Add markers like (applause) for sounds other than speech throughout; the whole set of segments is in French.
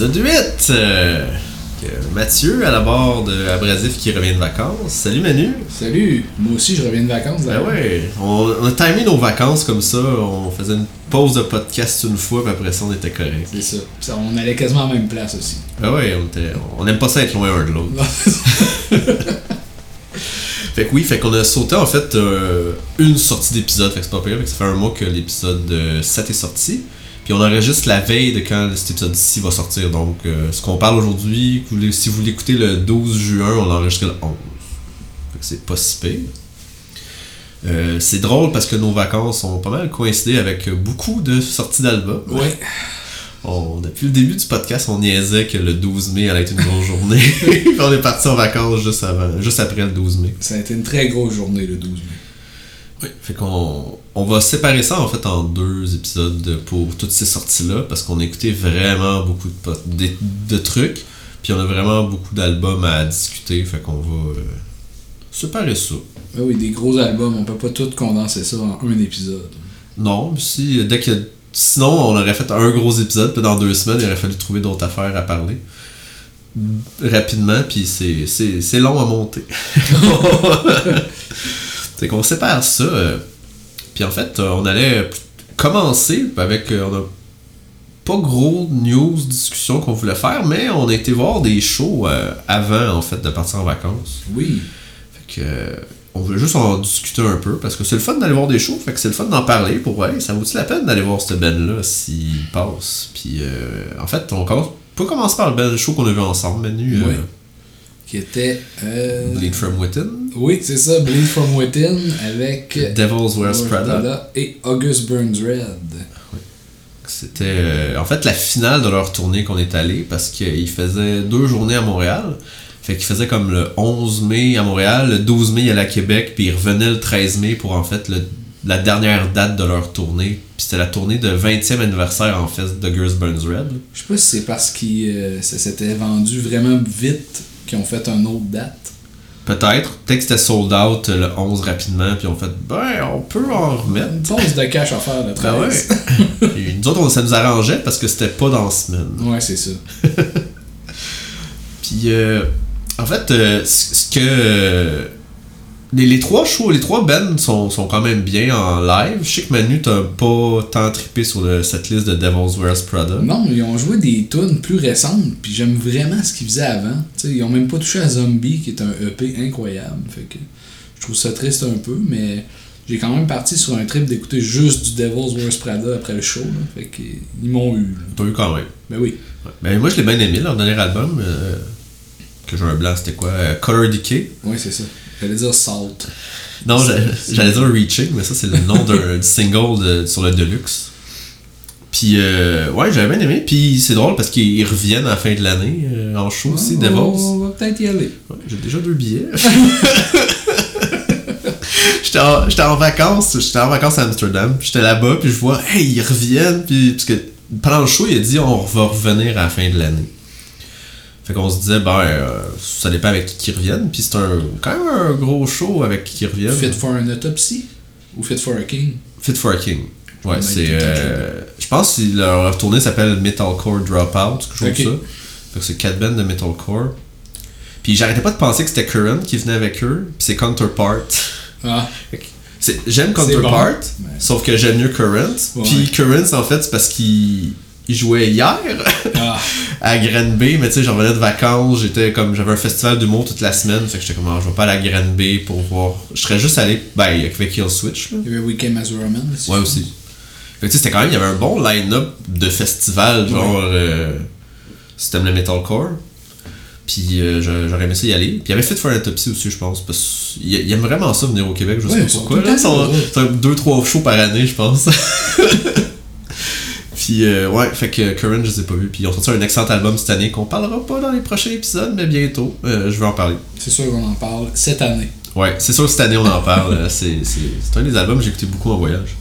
Épisode 8! Euh, Mathieu à la barre de Abrasif qui revient de vacances. Salut Manu! Salut! Moi aussi je reviens de vacances. Ben ouais, on, on, a timé nos vacances comme ça. On faisait une pause de podcast une fois, puis après ça on était correct. C'est ça. ça. On allait quasiment à la même place aussi. Ben ouais, on, était, on aime pas ça être loin un de l'autre. (laughs) Fait que oui, fait qu'on a sauté en fait euh, une sortie d'épisode, fait que c'est pas pire, fait que ça fait un mois que l'épisode 7 est sorti. Puis on enregistre la veille de quand cet épisode-ci va sortir. Donc euh, ce qu'on parle aujourd'hui, si vous l'écoutez le 12 juin, on enregistre le 11. Fait que c'est pas si pire. Euh, c'est drôle parce que nos vacances ont pas mal coïncidé avec beaucoup de sorties d'albums. Ouais. On, depuis le début du podcast, on niaisait que le 12 mai allait être une grosse journée. (laughs) Puis on est parti en vacances juste, avant, juste après le 12 mai. Ça a été une très grosse journée le 12 mai. Oui, fait qu'on on va séparer ça en fait en deux épisodes pour toutes ces sorties-là parce qu'on a écouté vraiment beaucoup de, de, trucs. Puis on a vraiment beaucoup d'albums à discuter. Fait qu'on va euh, séparer ça. Ben oui, des gros albums, on peut pas tout condenser ça en un épisode. Non, si dès que Sinon, on aurait fait un gros épisode, puis dans deux semaines, il aurait fallu trouver d'autres affaires à parler. Rapidement, puis c'est long à monter. (laughs) c'est qu'on sépare ça. Euh, puis en fait, on allait commencer avec. Euh, on a pas gros news, discussion qu'on voulait faire, mais on a été voir des shows euh, avant, en fait, de partir en vacances. Oui. Fait que on veut juste en discuter un peu parce que c'est le fun d'aller voir des shows, fait que c'est le fun d'en parler pour ouais, ça vaut-il la peine d'aller voir cette band là s'il passe? Puis euh, en fait, on commence, peut commencer par le band show qu'on a vu ensemble, Manu. Euh, oui. Qui était euh... Bleed from Within? Oui, c'est ça, Bleed from Within avec Devil's Wears Prada. et August Burns Red. C'était euh, en fait la finale de leur tournée qu'on est allé parce qu'ils faisaient deux journées à Montréal. Fait qu'il faisait comme le 11 mai à Montréal, le 12 mai il allait à Québec, puis il revenait le 13 mai pour en fait la dernière date de leur tournée. Puis c'était la tournée de 20e anniversaire en fait de Girls Burns Red. Je sais pas si c'est parce que euh, ça s'était vendu vraiment vite qu'ils ont fait une autre date. Peut-être. Peut-être que c'était sold out le 11 rapidement, puis on fait, ben, on peut en remettre. Une pause de cash à faire le 13. Ben ouais. (laughs) nous autres, ça nous arrangeait parce que c'était pas dans la semaine. Ouais, c'est ça. (laughs) puis, euh, en fait, euh, ce que. Les, trois shows, les trois bands sont, quand même bien en live. Je sais que Manu t'as pas tant trippé sur cette liste de Devil's Wears Prada. Non, ils ont joué des tunes plus récentes, puis j'aime vraiment ce qu'ils faisaient avant. T'sais, ils ont même pas touché à Zombie, qui est un EP incroyable. Fait que je trouve ça triste un peu, mais j'ai quand même parti sur un trip d'écouter juste du Devil's Wears Prada après le show. Fait que ils m'ont eu. T'as eu quand même. Ben oui. Ben moi je l'ai bien aimé, leur dernier album. Euh, que j'ai un blanc, c'était quoi? Euh, Color Decay Oui, c'est ça. J'allais dire Salt. Non, j'allais dire Reaching, mais ça, c'est le nom d'un single sur le Deluxe. Puis, euh, ouais, j'avais bien aimé. Puis, c'est drôle parce qu'ils reviennent à la fin de l'année euh, en show aussi, Devils. On va peut-être y aller. j'ai déjà deux billets. (laughs) j'étais en, en, vacances, j'étais en vacances à Amsterdam, j'étais là-bas, puis je vois, hey, ils reviennent, puis parce que pendant le show, il a dit, on va revenir à la fin de l'année. Fait qu'on se disait, ben, euh, ça dépend avec qui qui reviennent. Puis c'est un, quand même un gros show avec qui qui reviennent. Fit for an autopsy? Ou Fit for a King? Fit for a King. Ouais, c'est. Euh, je pense que leur tournée s'appelle Metalcore Dropout, quelque chose okay. ça. Fait que c'est 4 bands de Metalcore. Puis j'arrêtais pas de penser que c'était Current qui venait avec eux. Puis c'est Counterpart. Ah. J'aime Counterpart, sauf que j'aime mieux Current. Puis Current, en fait, c'est parce qu'ils il jouait hier ah. (laughs) à Granby, mais tu sais, j'en venais de vacances, j'étais comme j'avais un festival d'humour toute la semaine, fait que j'étais comme ah, je vais pas aller à Granby pour voir. Je serais juste allé ben avec Kill Switch. Là. Il y avait Weekend as Roman aussi. Ouais aussi. Fait que tu sais, c'était quand même, il y avait un bon line-up de festival, genre euh, si t'aimes le metalcore. Puis euh, j'aurais aimé ça y aller. Puis il y avait fait faire autopsie aussi, je pense. Parce qu'il aime vraiment ça venir au Québec, je sais pas pourquoi. C'est deux, trois shows par année, je pense. (laughs) Puis, euh, ouais, fait que Current, je les ai pas vus. Puis, ils ont sorti un excellent album cette année qu'on parlera pas dans les prochains épisodes, mais bientôt. Euh, je vais en parler. C'est sûr qu'on en parle cette année. Ouais, c'est sûr cette année on en parle. c'est un des albums que j'ai écouté beaucoup en voyage.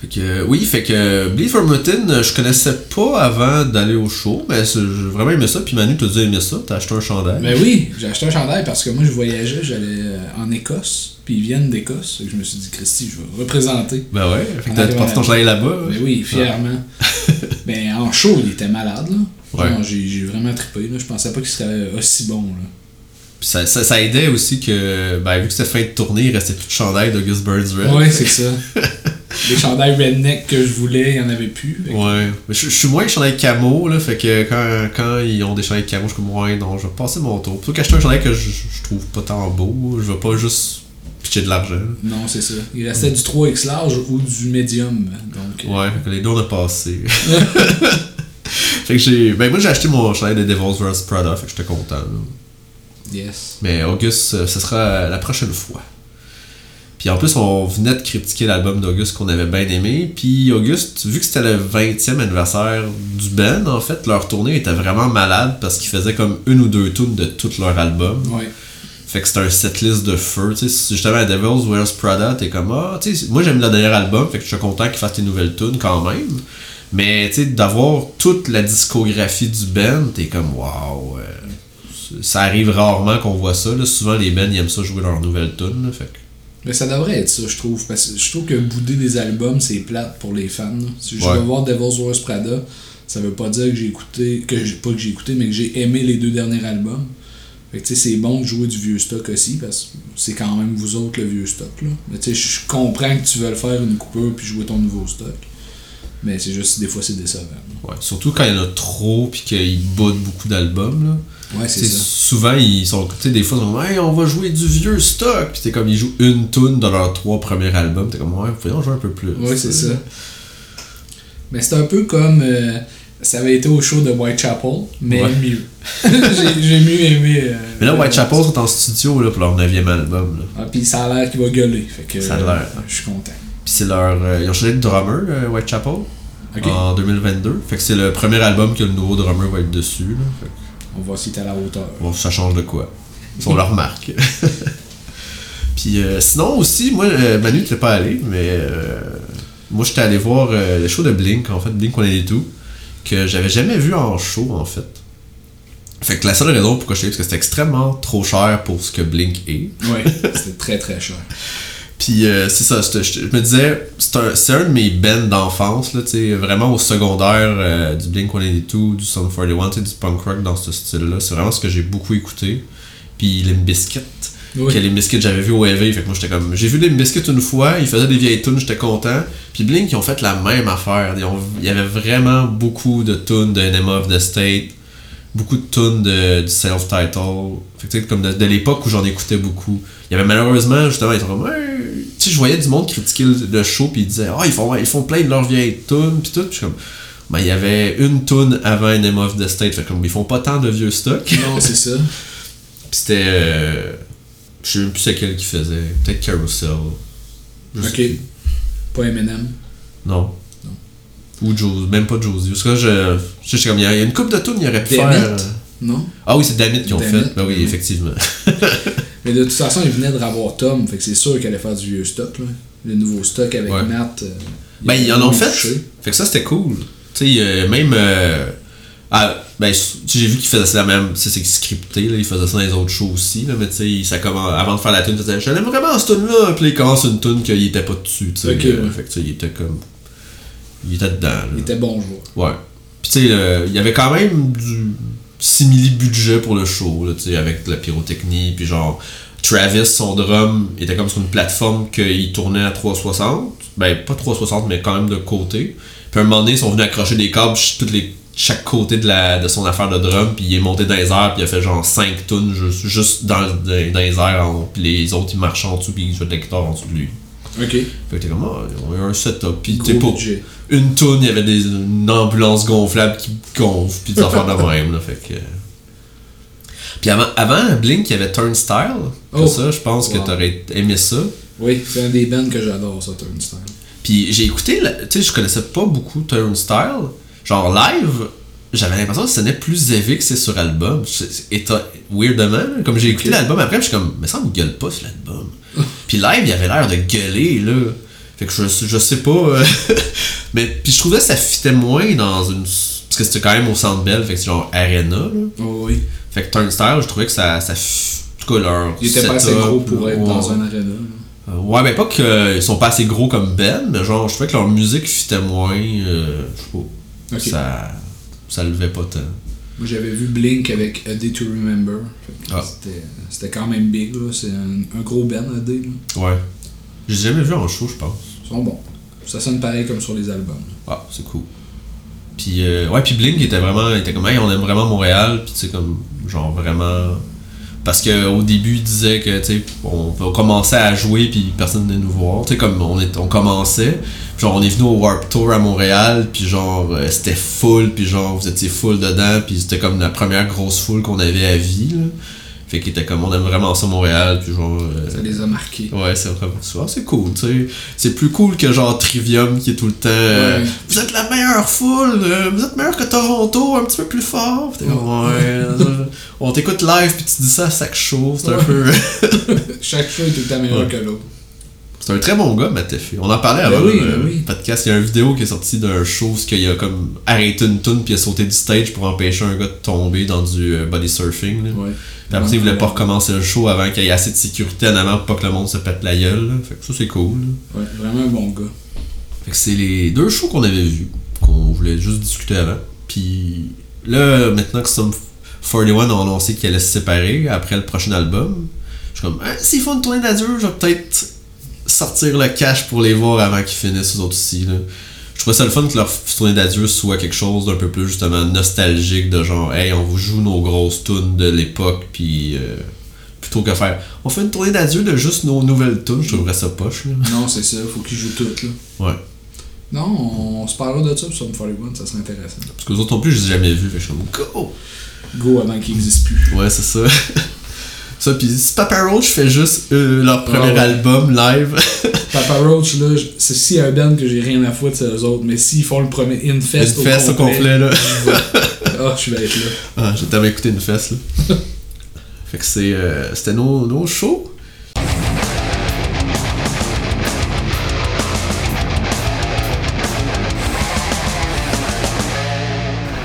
Fait que, oui, fait que Bleed for Mutin, je connaissais pas avant d'aller au show, mais j'ai vraiment aimé ça. Puis Manu, t'as dû aimer ça, t'as acheté un chandail. Ben oui, j'ai acheté un chandail parce que moi je voyageais, j'allais euh, en Écosse, puis ils viennent d'Écosse. Je me suis dit, Christy, je vais représenter. Ben ouais, fait que t'as porté ton chandail là-bas. Ben oui, fièrement. (laughs) ben en show, il était malade, là. Ouais. J'ai vraiment trippé. Là. Je pensais pas qu'il serait aussi bon. Là. Puis ça, ça, ça aidait aussi que, ben, vu que c'était fin de tournée, il restait plus de chandail d'August Burns Red. Ouais, c'est ça. (laughs) Les chandails redneck que je voulais, il y en avait plus. Que- Ouais. Mais je, je suis moins chandail camo, là, fait que quand, quand ils ont des chandails camo, je suis comme, ouais, non, je vais passer mon tour. Plutôt qu'acheter un chandail que je, je trouve pas tant beau, je vais pas juste pitcher de l'argent. Non, c'est ça. Il restait du 3X large ou du médium. Donc, euh, Ouais, fait que les deux on a passé. (laughs) fait que j'ai. Ben moi j'ai acheté mon chandail de Devil's vs Prada, fait que j'étais content. là. yes. Mais Auguste, euh, ce sera la prochaine fois. Puis en plus, on venait de critiquer l'album d'Auguste qu'on avait bien aimé. Puis Auguste, vu que c'était le 20e anniversaire du band, en fait, leur tournée était vraiment malade parce qu'ils faisaient comme une ou deux tunes de tout leur album. Ouais. Fait que c'était un setlist de feu. Tu sais, justement, à Devil's Wears Prada, t'es comme, ah, tu sais, moi j'aime le dernier album, fait que je suis content qu'ils fassent des nouvelles tunes quand même. Mais, tu sais, d'avoir toute la discographie du band, t'es comme, waouh. ça arrive rarement qu'on voit ça. Là. Souvent, les bands, ils aiment ça jouer leurs nouvelles tunes. là, fait que- Mais ça devrait être ça, je trouve. Parce que je trouve que bouder des albums, c'est plate pour les fans. là. Si je Ouais. vais voir Devil's Wars Prada, ça veut pas dire que j'ai écouté, que j'ai pas que j'ai écouté, mais que j'ai aimé les deux derniers albums. Fait que tu sais, c'est bon de jouer du vieux stock aussi, parce que c'est quand même vous autres le vieux stock. Là. Mais tu sais, je comprends que tu veux le faire une coupure puis jouer ton nouveau stock. Mais c'est juste, des fois, c'est décevant. là. ouais. Surtout quand il y en a trop, puis qu'ils boudent beaucoup d'albums. là. Ouais, c'est ça. Souvent, ils sont, tu sais, des fois, ils sont comme, hey, on va jouer du vieux stock. Puis t'es comme, ils jouent une tune dans leurs trois premiers albums. T'es comme, ouais, en jouer un peu plus. Ouais, c'est ça. Mais c'est un peu comme. euh, ça avait été au show de Whitechapel, mais Ouais. mieux. (laughs) j'ai, mieux aimé. euh, Mais là, Whitechapel sont en studio là, pour leur neuvième album. Là. Ah, puis ça a l'air qu'il va gueuler. Fait que, Ça a l'air. euh, Je suis content. Puis c'est leur. euh, ils ont changé de drummer, euh, Whitechapel, en 2022. Fait que c'est le premier album que le nouveau drummer va être dessus. Là. Fait que, On va voir si t'es à la hauteur. bon, ça change de quoi? Ils ont leur marque. (laughs) Puis euh, sinon aussi, moi, euh, Manu, t'es pas allé, mais euh, moi j'étais allé voir euh, le show de Blink, en fait, Blink On est tout, que j'avais jamais vu en show, en fait. Fait que la seule raison pourquoi je suis allé, parce que c'était extrêmement trop cher pour ce que Blink est. Ouais, (laughs) c'était très très cher. Puis euh, c'est ça, je, me disais, c'est un, un de mes bands d'enfance, là, tu vraiment au secondaire, euh, du Blink-182, du Sum 41, tu du punk rock dans ce style-là. C'est vraiment ce que j'ai beaucoup écouté. Puis Limp Bizkit, Oui. que Limp Bizkit j'avais vu au EV, fait que moi j'étais comme... J'ai vu Limp Bizkit une fois, ils faisaient des vieilles tunes, j'étais content. Puis Blink, ils ont fait la même affaire. Ils ont- Il y avait vraiment beaucoup de tunes de Enema of the State, beaucoup de tunes de, du self-title. Fait que, comme de, de l'époque où j'en écoutais beaucoup. Il y avait malheureusement, justement, ils comme, sais, je voyais du monde critiquer le, le show, puis ils disaient, ah, ils, font, ils font plein de leurs vieilles tunes, puis tout. Suis comme, ben, il y avait une tune avant Enema of the State, fait comme, ils font pas tant de vieux stock. Non, c'est ça. (laughs) Puis c'était. euh, je sais même plus c'est quel qui faisait. Peut-être Carousel. Ok. Pas Eminem. Non. Ou Josie. Même pas Josie. Parce que je. Je sais comme, il y a il une coupe de tunes, il aurait pu faire. It. Non? Ah oui, c'est Damit qui ont fait. It. Ben oui, effectivement. (laughs) Mais de toute façon, il venait de revoir Tom, fait que c'est sûr qu'il allait faire du vieux stock. Là. Le nouveau stock avec Ouais. Matt. euh, Ben, il ils en ont fait. touché. Fait que ça, c'était cool. Tu sais, euh, même. euh, ah, ben, j'ai vu qu'ils faisaient ça la même. Tu sais, c'est scripté, là. Ils faisaient ça dans les autres shows aussi, là. Mais tu sais, ça commence- avant de faire la tune, ils faisaient J'aime vraiment cette tune-là. Puis là, ils commencent une tune qu'il était pas dessus, tu sais. Euh. Fait que, tu sais, il était comme. Il était dedans, là. Il était bon joueur. Ouais. Puis tu sais, il y avait quand même du simili-budget pour le show, là, tu sais, avec de la pyrotechnie, puis genre, Travis, son drum, était comme sur une plateforme qu'il tournait à 360. Ben, pas 360, mais quand même de côté. Puis à un moment donné, ils sont venus accrocher des câbles ch- toutes les, chaque côté de, la, de son affaire de drum, puis il est monté dans les airs, puis il a fait genre 5 tonnes juste, juste dans, dans, les airs, en- puis les autres, ils marchaient en dessous, puis ils jouaient de la guitare en dessous de lui. Ok. Fait que t'es comme, ah, on a un setup, puis t'es budget. Une toune, il y avait des, une ambulance gonflable qui gonfle, puis des affaires de même, là, fait que... Puis avant, avant Blink, il y avait Turnstile, Oh. ça, je pense que t'aurais aimé ça. Oui, c'est un des bands que j'adore, ça, Turnstile. Puis j'ai écouté, tu sais, je connaissais pas beaucoup Turnstile, genre live, j'avais l'impression que ce sonnait plus élevé que c'est sur album, C'est- weirdement, comme j'ai écouté l'album après, je suis comme, mais ça me gueule pas sur l'album. (laughs) puis live, il avait l'air de gueuler, là. Fait que je, je sais pas. euh, (laughs) mais puis je trouvais que ça fitait moins dans une. Parce que c'était quand même au centre belle, fait que c'est genre Arena, là. Oh, oui. Fait que Turnstile, je trouvais que ça. ça en tout cas, leur. Il était pas assez gros pour être ouais. dans un arena. Euh, Ouais, mais pas qu'ils sont pas assez gros comme Ben, mais genre, je trouvais que leur musique fitait moins. euh, je sais pas. Ça. ça levait pas tant. Moi, j'avais vu Blink avec A Day to Remember. Fait que Ah. C'était, c'était quand même big, là. C'est un, un gros band, A Day. là. Ouais. J'ai jamais vu en show, je pense. Sont bons. Ça sonne pareil comme sur les albums. Ah, c'est cool. Puis, euh, ouais, puis Blink était vraiment, était comme, hey, on aime vraiment Montréal, puis tu sais, comme, genre vraiment. Parce qu'au début, ils disaient que, tu sais, on, on commençait à jouer, puis personne venait nous voir. Tu sais, comme, on, est, on commençait, puis genre, on est venu au Warp Tour à Montréal, puis genre, euh, c'était full, puis genre, vous étiez full dedans, puis c'était comme la première grosse foule qu'on avait à vie, là. Fait qu'il était comme, on aime vraiment ça Montréal, puis genre. euh, Ça les a marqués. Ouais, c'est vraiment ça. C'est cool, tu sais. C'est plus cool que genre Trivium qui est tout le temps. euh, Ouais. vous êtes la meilleure foule, euh, vous êtes meilleur que Toronto, un petit peu plus fort. Puis t'es comme, ouais. on t'écoute live puis tu dis ça à chaque show. C'est un peu. (laughs) Chaque show est tout le temps meilleur que l'autre. C'est un très bon gars, Matt. On en parlait Ben avant oui, le ben oui. podcast. Il y a une vidéo qui est sortie d'un show où il a comme arrêté une tune puis il a sauté du stage pour empêcher un gars de tomber dans du euh, body surfing. là. Ouais. Puis après, il voulait pas recommencer le show avant qu'il y ait assez de sécurité en avant pour pas que le monde se pète la gueule. là. Fait que ça, c'est cool. là. Ouais, vraiment un bon gars. Fait que c'est les deux shows qu'on avait vus, qu'on voulait juste discuter avant. Puis là, maintenant que Sum 41 a annoncé qu'ils allaient se séparer après le prochain album, je suis comme, hein, s'ils font une tournée d'adieu, je vais peut-être sortir le cash pour les voir avant qu'ils finissent eux autres aussi. Là. Je trouvais ça le fun que leur tournée d'adieu soit quelque chose d'un peu plus justement nostalgique, de genre, hey, on vous joue nos grosses tunes de l'époque, puis euh, plutôt que faire, on fait une tournée d'adieu de juste nos nouvelles tunes, je trouverais ça poche. Là. Non, c'est ça, faut qu'ils jouent toutes, là. Ouais. Non, on se parlera de ça sur Sum 41, ça serait intéressant. Parce que les autres non plus, je les ai jamais vus, fait que je suis comme, go! Go avant qu'il n'existe plus. Ouais, c'est ça. (laughs) ça, puis si Papa Roach fait juste euh, leur premier ouais. album live, (laughs) Papa Roach, là, c'est a un band que j'ai rien à foutre, c'est eux autres. Mais s'ils font le premier Infest, une fesse au complet, là. j'y vais. Ah, je vais être là. Ah, j'ai tellement écouté une fesse, là. (laughs) fait que c'est, euh, c'était nos, nos shows.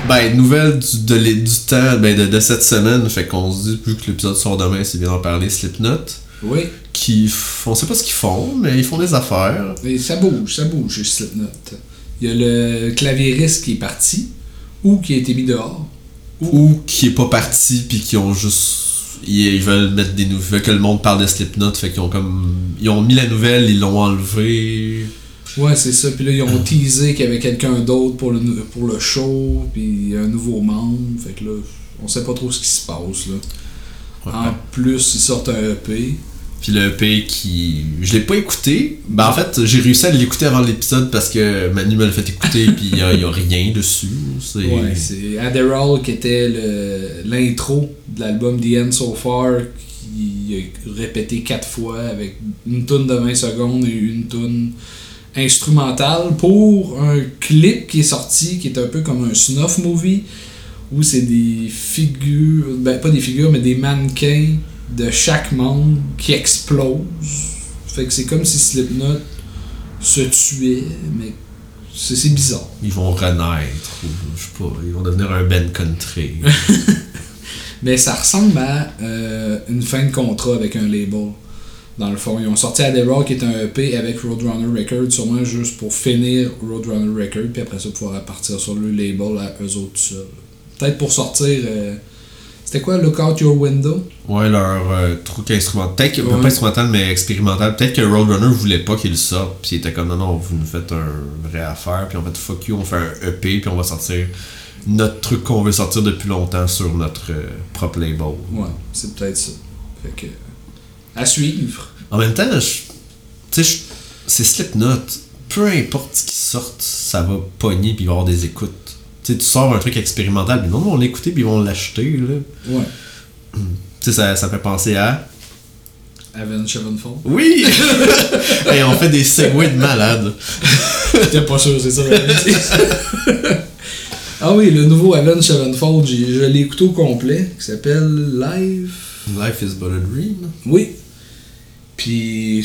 Ben, nouvelle du, de du temps, ben, de, de cette semaine, fait qu'on se dit, vu que l'épisode sort demain, c'est bien d'en parler, Slipknot, Oui, qui, on sait pas ce qu'ils font, mais ils font des affaires. et ça bouge, ça bouge Slipknot. Il y a le claviériste qui est parti, ou qui a été mis dehors. ou qui est pas parti puis qui ont juste ils, veulent mettre des nouvelles que le monde parle de Slipknot fait qu'ils ont comme ils ont mis la nouvelle ils l'ont enlevé Ouais, c'est ça. Puis là, ils ont teasé qu'il y avait quelqu'un d'autre pour le, pour le show, puis un nouveau membre. Fait que là, on sait pas trop ce qui se passe, là. Ouais. En plus, ils sortent un EP. puis le EP qui je l'ai pas écouté ben en fait j'ai réussi à l'écouter avant l'épisode parce que Manu me l'a fait écouter (laughs) puis il y y a rien dessus c'est Ouais, c'est Adderall qui était le- l'intro de l'album The End So Far qui a répété quatre fois avec une toune de 20 secondes et une toune instrumentale pour un clip qui est sorti qui est un peu comme un snuff movie où c'est des figures, ben pas des figures mais des mannequins de chaque membre qui explosent. Fait que c'est comme si Slipknot se tuait mais c'est bizarre. ils vont renaître ou je sais pas ils vont devenir un band country (laughs) Mais ça ressemble à euh, une fin de contrat avec un label. Dans le fond, ils ont sorti Adderall qui est un EP avec Roadrunner Records, sûrement juste pour finir Roadrunner Records, puis après ça pouvoir partir sur le label à eux autres seuls. Peut-être pour sortir. euh, C'était quoi Look Out Your Window? Ouais leur euh, truc instrumental peut-être Ouais. pas instrumental mais expérimental peut-être que Roadrunner voulait pas qu'il sorte puis il était comme non non vous nous faites un vrai affaire puis en fait fuck you on fait un EP puis on va sortir notre truc qu'on veut sortir depuis longtemps sur notre euh, propre label Ouais, c'est peut-être ça. Fait que. À suivre. En même temps, je- tu sais, je- c'est Slipknot. Peu importe ce qui sorte, ça va pogner puis il va y avoir des écoutes. Tu sais, tu sors un truc expérimental, puis non, on va l'écouter puis ils vont l'acheter. là. Ouais. Tu sais, ça, ça fait penser à. Avenged Sevenfold. Oui! (laughs) Et on fait des segways de malade. J'étais pas sûr, c'est ça. ah oui, le nouveau Avenged Sevenfold, j'ai- je l'ai écouté au complet, qui s'appelle Live. Life is but a dream. Oui. Puis.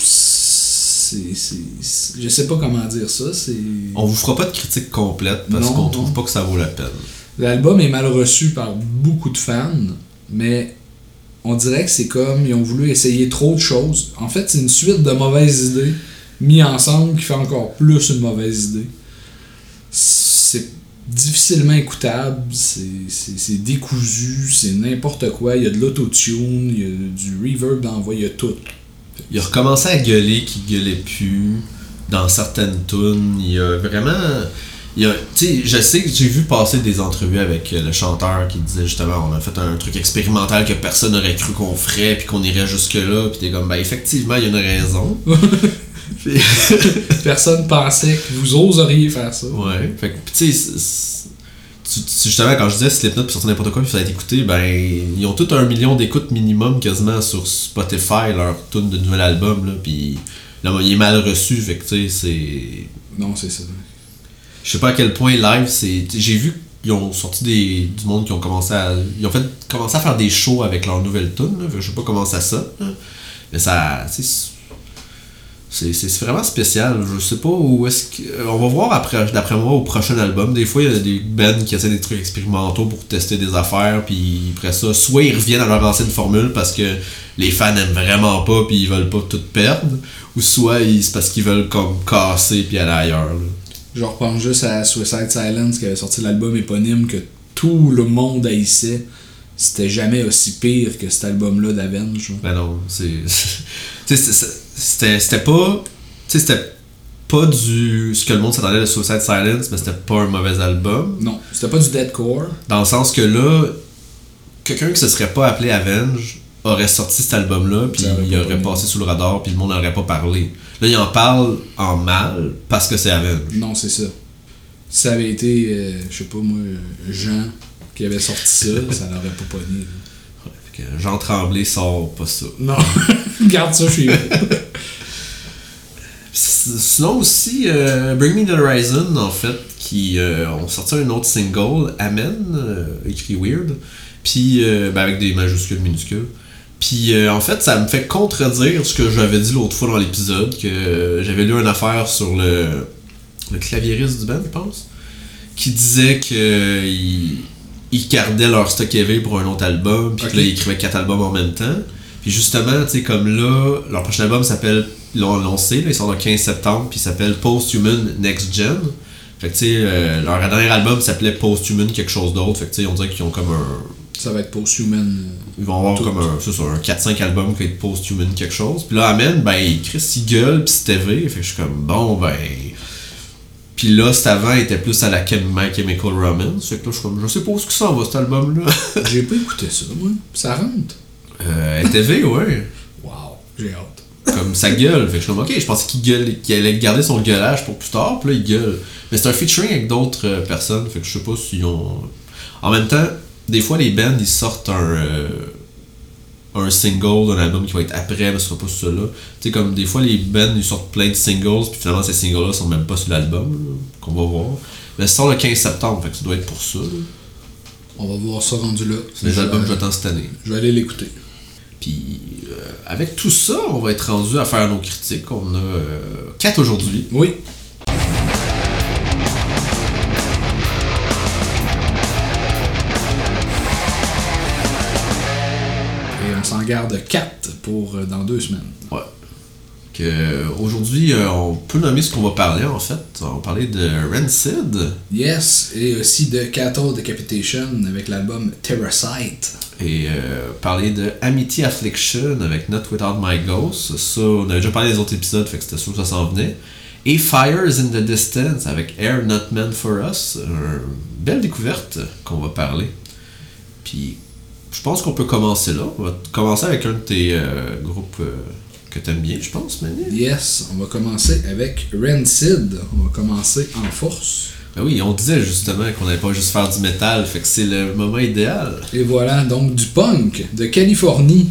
C'est. c'est- c'est- Je sais pas comment dire ça. C'est. On vous fera pas de critique complète parce Non, qu'on non. trouve pas que ça vaut la peine. L'album est mal reçu par beaucoup de fans, mais on dirait que c'est comme ils ont voulu essayer trop de choses. En fait, c'est une suite de mauvaises idées mis ensemble qui fait encore plus une mauvaise idée. C'est difficilement écoutable, c'est- décousu, c'est n'importe quoi. Il y a de l'autotune, il y a du reverb d'envoi, il y a tout. Il a recommencé à gueuler qu'il gueulait plus dans certaines tunes. Il a vraiment. Il a, tu sais, je sais que j'ai vu passer des entrevues avec le chanteur qui disait justement on a fait un truc expérimental que personne n'aurait cru qu'on ferait puis qu'on irait jusque là puis t'es comme ben effectivement il y a une raison. (laughs) (laughs) Personne pensait que vous oseriez faire ça. Ouais. Fait que, tu sais, justement, quand je disais Slipknot puis sortir n'importe quoi, puis ça a été écouté, ben, ils ont tout un million d'écoutes minimum quasiment sur Spotify, leur tune de nouvel album, là, puis là, il est mal reçu, fait que, tu sais, c'est. Non, c'est ça. Je sais pas à quel point live, c'est. J'ai vu qu'ils ont sorti des, du monde qui ont commencé à. Ils ont fait commencé à faire des shows avec leur nouvelle tune, je sais pas comment ça sonne, là. mais ça. tu sais, c'est vraiment spécial. Je sais pas où est-ce que. On va voir après, d'après moi, au prochain album. Des fois, il y a des bands qui essaient des trucs expérimentaux pour tester des affaires, puis après ça, soit ils reviennent à leur ancienne formule parce que les fans aiment vraiment pas, puis ils veulent pas tout perdre, ou soit ils- c'est parce qu'ils veulent comme casser, puis aller ailleurs. là. Je repense juste à Suicide Silence qui avait sorti l'album éponyme que tout le monde haïssait. C'était jamais aussi pire que cet album-là d'Avenge. Ben non, c'est. (laughs) c'était c'était pas. Tu sais, c'était pas du. ce que le monde s'attendait de Suicide Silence, mais c'était pas un mauvais album. Non, c'était pas du deadcore. Dans le sens que là, quelqu'un qui se serait pas appelé Avenge aurait sorti cet album-là, puis aurait il pas aurait passé sous le radar, puis le monde n'aurait pas parlé. Là, il en parle en mal parce que c'est Avenge. Non, c'est ça. Si ça avait été, euh, je sais pas moi, Jean qui avait sorti ça, (laughs) ça l'aurait pas pogné. Jean Tremblay sort pas ça. Non, (laughs) garde ça chez vous. (laughs) Sinon aussi, euh, Bring Me the Horizon, en fait, qui euh, ont sorti un autre single, Amen, euh, écrit weird, puis euh, ben, avec des majuscules minuscules. Puis en fait, ça me fait contredire ce que j'avais dit l'autre fois dans l'épisode, que j'avais lu une affaire sur le, le claviériste du band, je pense, qui disait que ils ils gardaient leur stock heavy pour un autre album, puis Ok. que là, ils écrivaient quatre albums en même temps. Puis justement, tu sais, comme là, leur prochain album s'appelle, l'ont annoncé, là, il sort le 15 septembre, puis il s'appelle Post-Human Next Gen. Fait que tu sais, euh, leur dernier album s'appelait Post-Human quelque chose d'autre, fait que tu sais, on dirait qu'ils ont comme un. Ça va être post-human. Ils vont avoir Tout. comme un, ça, un 4-5 albums qui va être Post-Human quelque chose. Puis là, Amen, ben, Chris, il gueule, puis c'était V, fait que je suis comme, bon, ben. Puis là, cet avant, il était plus à la My Chemical Romance, fait que là, je suis comme, je sais pas où ça va, cet album-là. J'ai pas écouté ça, moi. Ça rentre. euh, était V, ouais. Wow, j'ai hâte. Comme sa gueule. Fait que je suis comme, ok, je pensais qu'il gueule, qu'il allait garder son gueulage pour plus tard, puis là, il gueule. Mais c'est un featuring avec d'autres euh, personnes, fait que je sais pas s'ils ont. En même temps, des fois, les bands, ils sortent un. euh, un single d'un album qui va être après, mais ce sera pas celui-là. Tu sais, comme des fois, les bands, ils sortent plein de singles, puis finalement, ces singles-là sont même pas sur l'album, qu'on va voir. Mais ça sort le 15 septembre, fait que ça doit être pour ça. là. On va voir ça rendu là. Les albums j'attends cette année. Je vais aller l'écouter. Puis, euh, avec tout ça, on va être rendu à faire nos critiques. On a euh, quatre aujourd'hui. Oui. Et on s'en garde 4 pour euh, dans deux semaines. Ouais. Que, euh, aujourd'hui, euh, on peut nommer ce qu'on va parler en fait. On va parler de Rancid Yes, et aussi de Cattle Decapitation avec l'album Terracite. Et euh, parler de Amity Affliction avec Not Without My Ghost. Ça, on avait déjà parlé des autres épisodes, fait que c'était sûr que ça s'en venait. Et Fires in the Distance avec Air Not Meant for Us. Une belle découverte qu'on va parler. Puis, je pense qu'on peut commencer là. On va commencer avec un de tes euh, groupes euh, que t'aimes bien, je pense, Manny. Yes, on va commencer avec Rancid. On va commencer en force. Ben oui, on disait justement qu'on n'allait pas juste faire du métal, fait que c'est le moment idéal. Et voilà, donc du punk de Californie.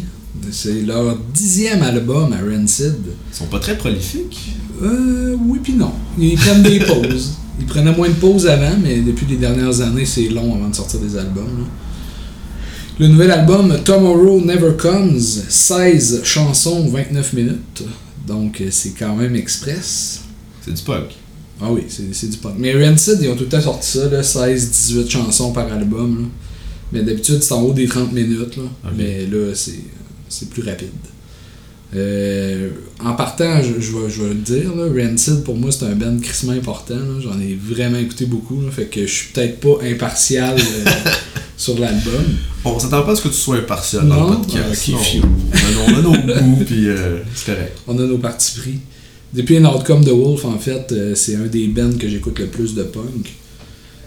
C'est leur dixième album à Rancid. Ils sont pas très prolifiques. Euh, oui puis non. Ils prennent des (laughs) pauses. Ils prenaient moins de pauses avant, mais depuis les dernières années, c'est long avant de sortir des albums. là. Le nouvel album Tomorrow Never Comes, 16 chansons, 29 minutes. Donc c'est quand même express. C'est du punk. Ah oui, c'est c'est du punk. Mais Rancid, ils ont tout le temps sorti ça, là, 16-18 chansons par album. là. Mais d'habitude, c'est en haut des 30 minutes. Là. Mais là, c'est c'est plus rapide. Euh, en partant, je, je vais, je vais le dire, là, Rancid pour moi c'est un band crissement important. J'en ai vraiment écouté beaucoup. là, fait que je suis peut-être pas impartial euh, (laughs) sur l'album. On s'attend pas à ce que tu sois impartial dans Non? le podcast. Ah. On a, on a nos goûts, puis euh, c'est correct. On a nos partis pris. Depuis un Outcome de Wolf, en fait, euh, c'est un des bands que j'écoute le plus de punk.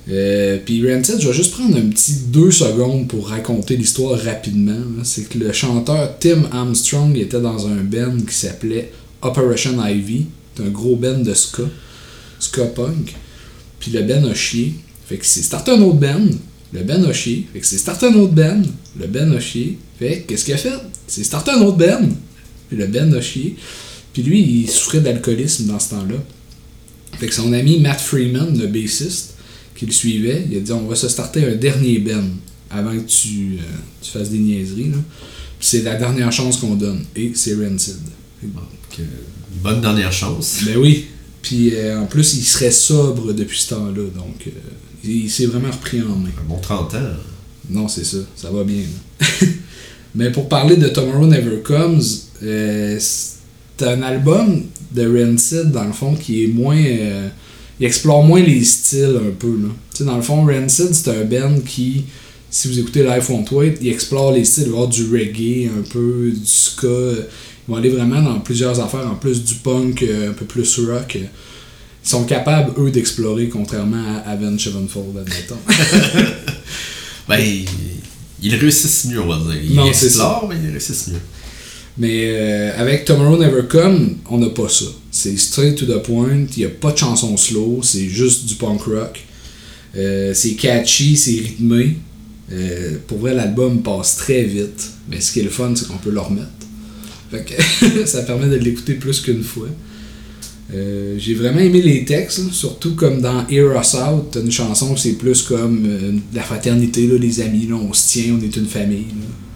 Euh, Puis Rancid, je vais juste prendre un petit deux secondes pour raconter l'histoire rapidement. C'est que le chanteur Tim Armstrong était dans un band qui s'appelait Operation Ivy. C'est un gros band de ska. Ska punk. Puis le band a chié. Fait que c'est starté un autre band. Le band a chié. Fait que c'est starté un autre band. Le band a chié. Fait que qu'est-ce qu'il a fait? C'est starté un autre band. Puis le band a chié. Puis lui, il souffrait d'alcoolisme dans ce temps-là. Fait que son ami Matt Freeman, le bassiste, qui le suivait, il a dit on va se starter un dernier band avant que tu, euh, tu fasses des niaiseries. Là. Puis c'est la dernière chance qu'on donne. Et c'est Rancid. Donc, euh, bonne dernière chance. Ben oui. Puis euh, en plus, il serait sobre depuis ce temps-là. Donc euh, il, il s'est vraiment repris en main. Un bon 30 ans. Non, c'est ça. Ça va bien. (laughs) Mais pour parler de Tomorrow Never Comes, euh, c'est un album de Rancid, dans le fond, qui est moins. euh, il explore moins les styles un peu. Là. Dans le fond, Rancid, c'est un band qui, si vous écoutez Life Won't Wait, il explore les styles, il va y avoir du reggae, un peu du ska. Ils vont aller vraiment dans plusieurs affaires, en plus du punk, euh, un peu plus rock. Ils sont capables, eux, d'explorer, contrairement à Avenged Sevenfold, admettons. (laughs) Ben, ils, réussissent mieux, on va dire. Ils Non, explorent, mais ils réussissent mieux. Mais euh, avec Tomorrow Never Come, on n'a pas ça. C'est straight to the point, il n'y a pas de chanson slow, c'est juste du punk rock. Euh, c'est catchy, c'est rythmé. Euh, pour vrai, l'album passe très vite. Mais ce qui est le fun, c'est qu'on peut le remettre. Fait que (laughs) ça permet de l'écouter plus qu'une fois. Euh, J'ai vraiment aimé les textes, surtout comme dans Hear Us Out, une chanson c'est plus comme la fraternité, là, les amis, là, on se tient, on est une famille.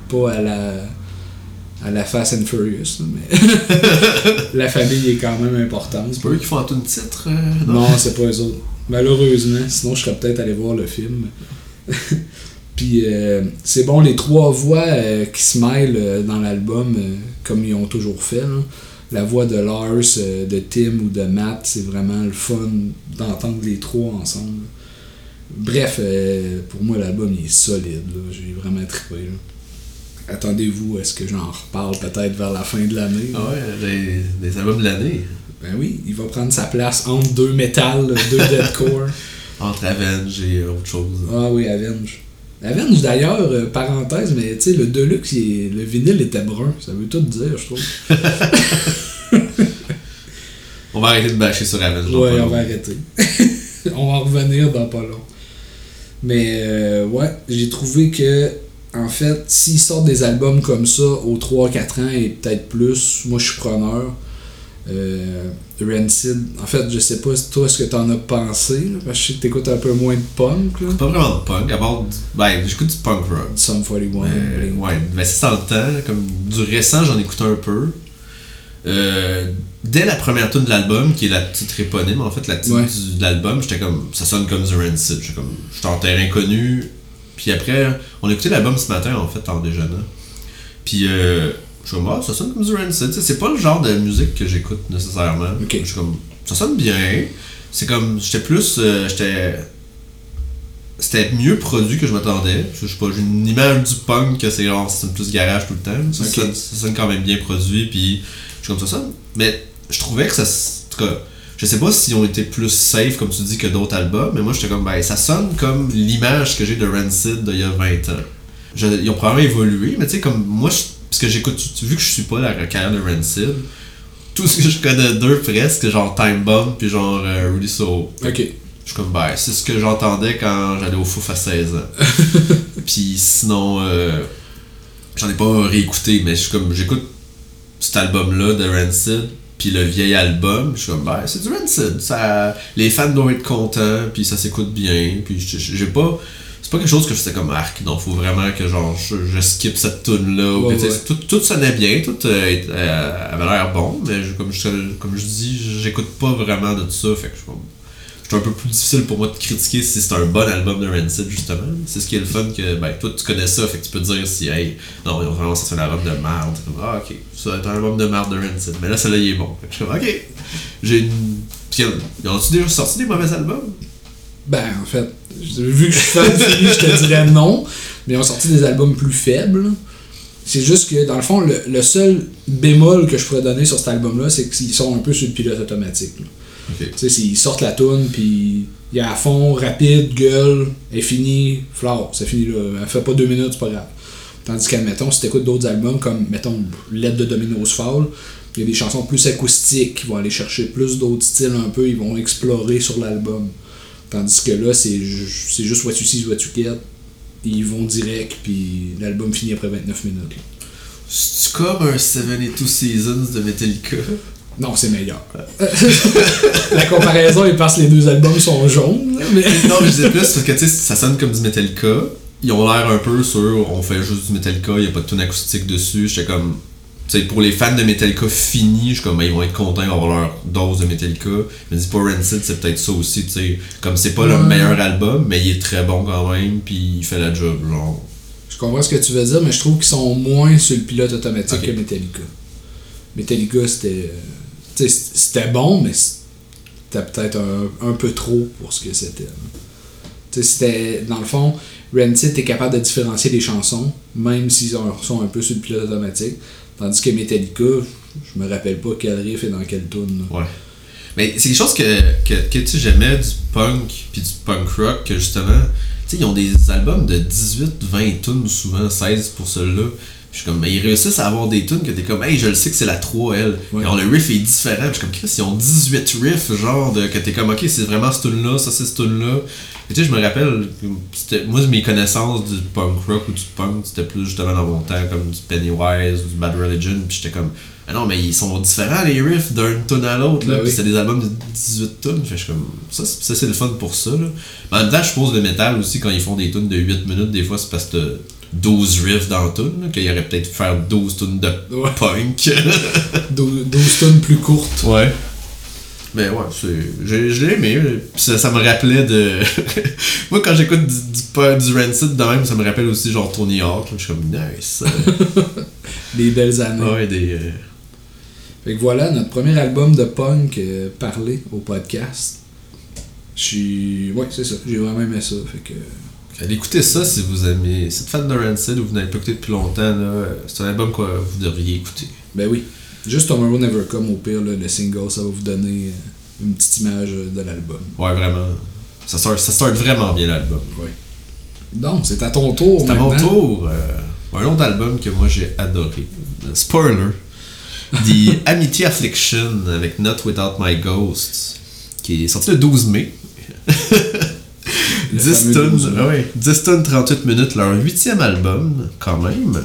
Pas à la, à la Fast and Furious, mais (laughs) la famille est quand même importante. C'est pas eux qui font tout le titre euh, Non, c'est pas eux autres. Malheureusement, sinon je serais peut-être allé voir le film. (laughs) Puis euh, c'est bon, les trois voix euh, qui se mêlent dans l'album, comme ils ont toujours fait. là. La voix de Lars, de Tim ou de Matt, c'est vraiment le fun d'entendre les trois ensemble. Bref, euh, pour moi l'album il est solide. J'ai vraiment trippé. là. Attendez-vous à ce que j'en reparle peut-être vers la fin de l'année. Ah ouais, les, les albums de l'année. Ben oui, il va prendre sa place entre deux métal, deux deadcore. (laughs) Entre Avenge et autre chose. Ah oui, Avenge. Avenge d'ailleurs, euh, parenthèse, mais tu sais, le Deluxe, il le vinyle était brun. Ça veut tout dire, je trouve. (laughs) On va arrêter de bâcher sur Avenge. Ouais, on long. va arrêter. on va en (laughs) revenir dans pas long. Mais euh, ouais, j'ai trouvé que, en fait, s'ils sortent des albums comme ça aux 3-4 ans et peut-être plus, moi je suis preneur. Euh, Rancid, en fait, je sais pas toi ce que t'en as pensé, là, parce que je sais que t'écoutes un peu moins de punk, là. Pas vraiment de punk, à part du... Ben, j'écoute du punk rock. Sum 41, Euh, ouais, ben c'est dans le temps, comme du récent, j'en écoute un peu. Euh, dès la première tune de l'album, qui est la titre éponyme, en fait, la titre Ouais. du- de l'album, j'étais comme, ça sonne comme The Rancid. J'étais comme, j'étais en terrain connu. Puis après, on a écouté l'album ce matin, en fait, en déjeunant. Puis, euh, je suis comme, ah, ça sonne comme The Rancid. C'est pas le genre de musique que j'écoute nécessairement. Je suis comme, ça sonne bien. C'est comme, j'étais plus, euh, j'étais c'était mieux produit que je m'attendais. Je sais pas, j'ai une image du punk que c'est genre c'est plus garage tout le temps. Ça, ça sonne quand même bien produit, puis je suis comme ça sonne. Mais je trouvais que ça. En tout cas, je sais pas s'ils ont été plus safe, comme tu dis, que d'autres albums, mais moi j'étais comme, ben ça sonne comme l'image que j'ai de Rancid d'il y a 20 ans. Je- ils ont probablement évolué, mais tu sais, comme moi, je- parce que j'écoute, vu que je suis pas la carrière de Rancid, tout ce que je connais d'eux presque, genre Time Bomb, puis genre euh, Rudy So. Ok. Je suis comme, ben, c'est ce que j'entendais quand j'allais au Fouf à 16 ans. (laughs) Puis sinon, euh, j'en ai pas réécouté, mais je suis comme, j'écoute cet album-là de Rancid, puis le vieil album, je suis comme, ben, c'est du Rancid. Ça, les fans doivent être contents, puis ça s'écoute bien, puis j'ai pas. C'est pas quelque chose que je sais comme arc, donc faut vraiment que genre je, je skip cette tune là Ouais, tout, ouais. tout, tout sonnait bien, tout euh, euh, avait l'air bon, mais je- comme, je, comme je dis, j'écoute pas vraiment de ça, fait que je suis comme- c'est un peu plus difficile pour moi de critiquer si c'est un bon album de Rancid, justement. C'est ce qui est le fun que, ben, toi, tu connais ça, fait que tu peux te dire si, hey, non, vraiment, c'est un album de merde. Comme, ah, ok, ça va être un album de merde de Rancid. Mais là, celui-là, il est bon. Fait que je suis comme, ok. J'ai une. Puis, ils ont-tu déjà sorti des mauvais albums? Ben, en fait, vu que je suis fan je te dirais non. Mais ils ont sorti des albums plus faibles. C'est juste que, dans le fond, le, seul bémol que je pourrais donner sur cet album-là, c'est qu'ils sont un peu sur le pilote automatique. Tu sais, s'ils sortent la toune, puis il est à fond, rapide, gueule, est fini, flore, c'est fini là. Elle fait pas deux minutes, c'est pas grave. Tandis qu'admettons, si t'écoutes d'autres albums comme, mettons, L'aide de Domino's Fall, il y a des chansons plus acoustiques qui vont aller chercher plus d'autres styles un peu, ils vont explorer sur l'album. Tandis que là, c'est ju- c'est juste What You See What You Get. Ils vont direct, puis l'album finit après 29 minutes. C'est comme un 72 Seasons de Metallica? Non, c'est meilleur. (laughs) la comparaison est parce que les deux albums sont jaunes, mais. (laughs) non, mais je disais plus parce que tu sais, ça sonne comme du Metallica. Ils ont l'air un peu sur on fait juste du Metallica, il n'y a pas de tune acoustique dessus. J'étais comme. Tu sais, pour les fans de Metallica finis, je suis comme, ils vont être contents d'avoir leur dose de Metallica. Je me dis, pour Rancid, c'est peut-être ça aussi, tu sais. Comme c'est pas le meilleur album, mais il est très bon quand même, puis il fait la job, genre. Je comprends ce que tu veux dire, mais je trouve qu'ils sont moins sur le pilote automatique que Metallica. Metallica, c'était. sais, C'était bon, mais c'était peut-être un, peu trop pour ce que c'était. sais, c'était. Dans le fond, Rancid est capable de différencier les chansons, même s'ils ont- sont un peu sur le pilote automatique. Tandis que Metallica, je me rappelle pas quel riff est dans quelle tune. Ouais. Mais c'est quelque chose que, que, que tu j'aimais du punk puis du punk rock, que justement, tu sais, ils ont des albums de 18-20 tunes, souvent 16 pour ceux-là. Je suis comme, mais ils réussissent à avoir des tunes que t'es comme, hey, je le sais que c'est la 3, elle. Ouais. Alors, le riff est différent. Je suis comme, Chris, ils ont 18 riffs, genre, de, que t'es comme, ok, c'est vraiment ce tune-là, ça c'est ce tune-là. Et tu sais, je me rappelle, moi, mes connaissances du punk rock ou du punk, c'était plus justement dans mon temps, comme du Pennywise ou du Bad Religion. Puis j'étais comme, ah non, mais ils sont différents, les riffs, d'un tune à l'autre. là. Ben oui. c'est des albums de 18 tonnes. Fait je suis comme, ça, c'est- ça c'est le fun pour ça. Là. Mais en même temps, je suppose le métal aussi, quand ils font des tunes de 8 minutes, des fois, c'est parce que 12 riffs dans tune, qu'il y aurait peut-être pu faire 12 tunes de Ouais. punk. 12 12 tonnes plus courtes. ouais. Mais ouais, c'est, j'ai- je l'ai aimé. Puis ça, ça me rappelait de. (laughs) Moi, quand j'écoute du, du, punk- du Rancid de même, ça me rappelle aussi genre Tony Hawk. là. Je suis comme, nice. (laughs) Des belles années. ouais, des. euh, Fait que voilà, notre premier album de punk euh, parlé au podcast. Je suis. Ouais, c'est ça. J'ai vraiment aimé ça. Fait que. Allez écouter ça si vous aimez. Si vous êtes fan de Rancid ou vous n'avez pas écouté depuis longtemps, c'est un album que vous devriez écouter. Ben oui. Juste Tomorrow Never Come, au pire, là, le single, ça va vous donner euh, une petite image euh, de l'album. Ouais, vraiment. Ça start, ça start vraiment bien l'album. Donc, c'est à ton tour. C'est à mon tour. euh, un autre album que moi j'ai adoré. Spoiler. The (laughs) Amity Affliction avec Not Without My Ghost. Qui est sorti le 12 mai. (laughs) Le 10 fameux tonnes, 12 mai. ah ouais, 10 tonnes 38 minutes, leur huitième album, quand même.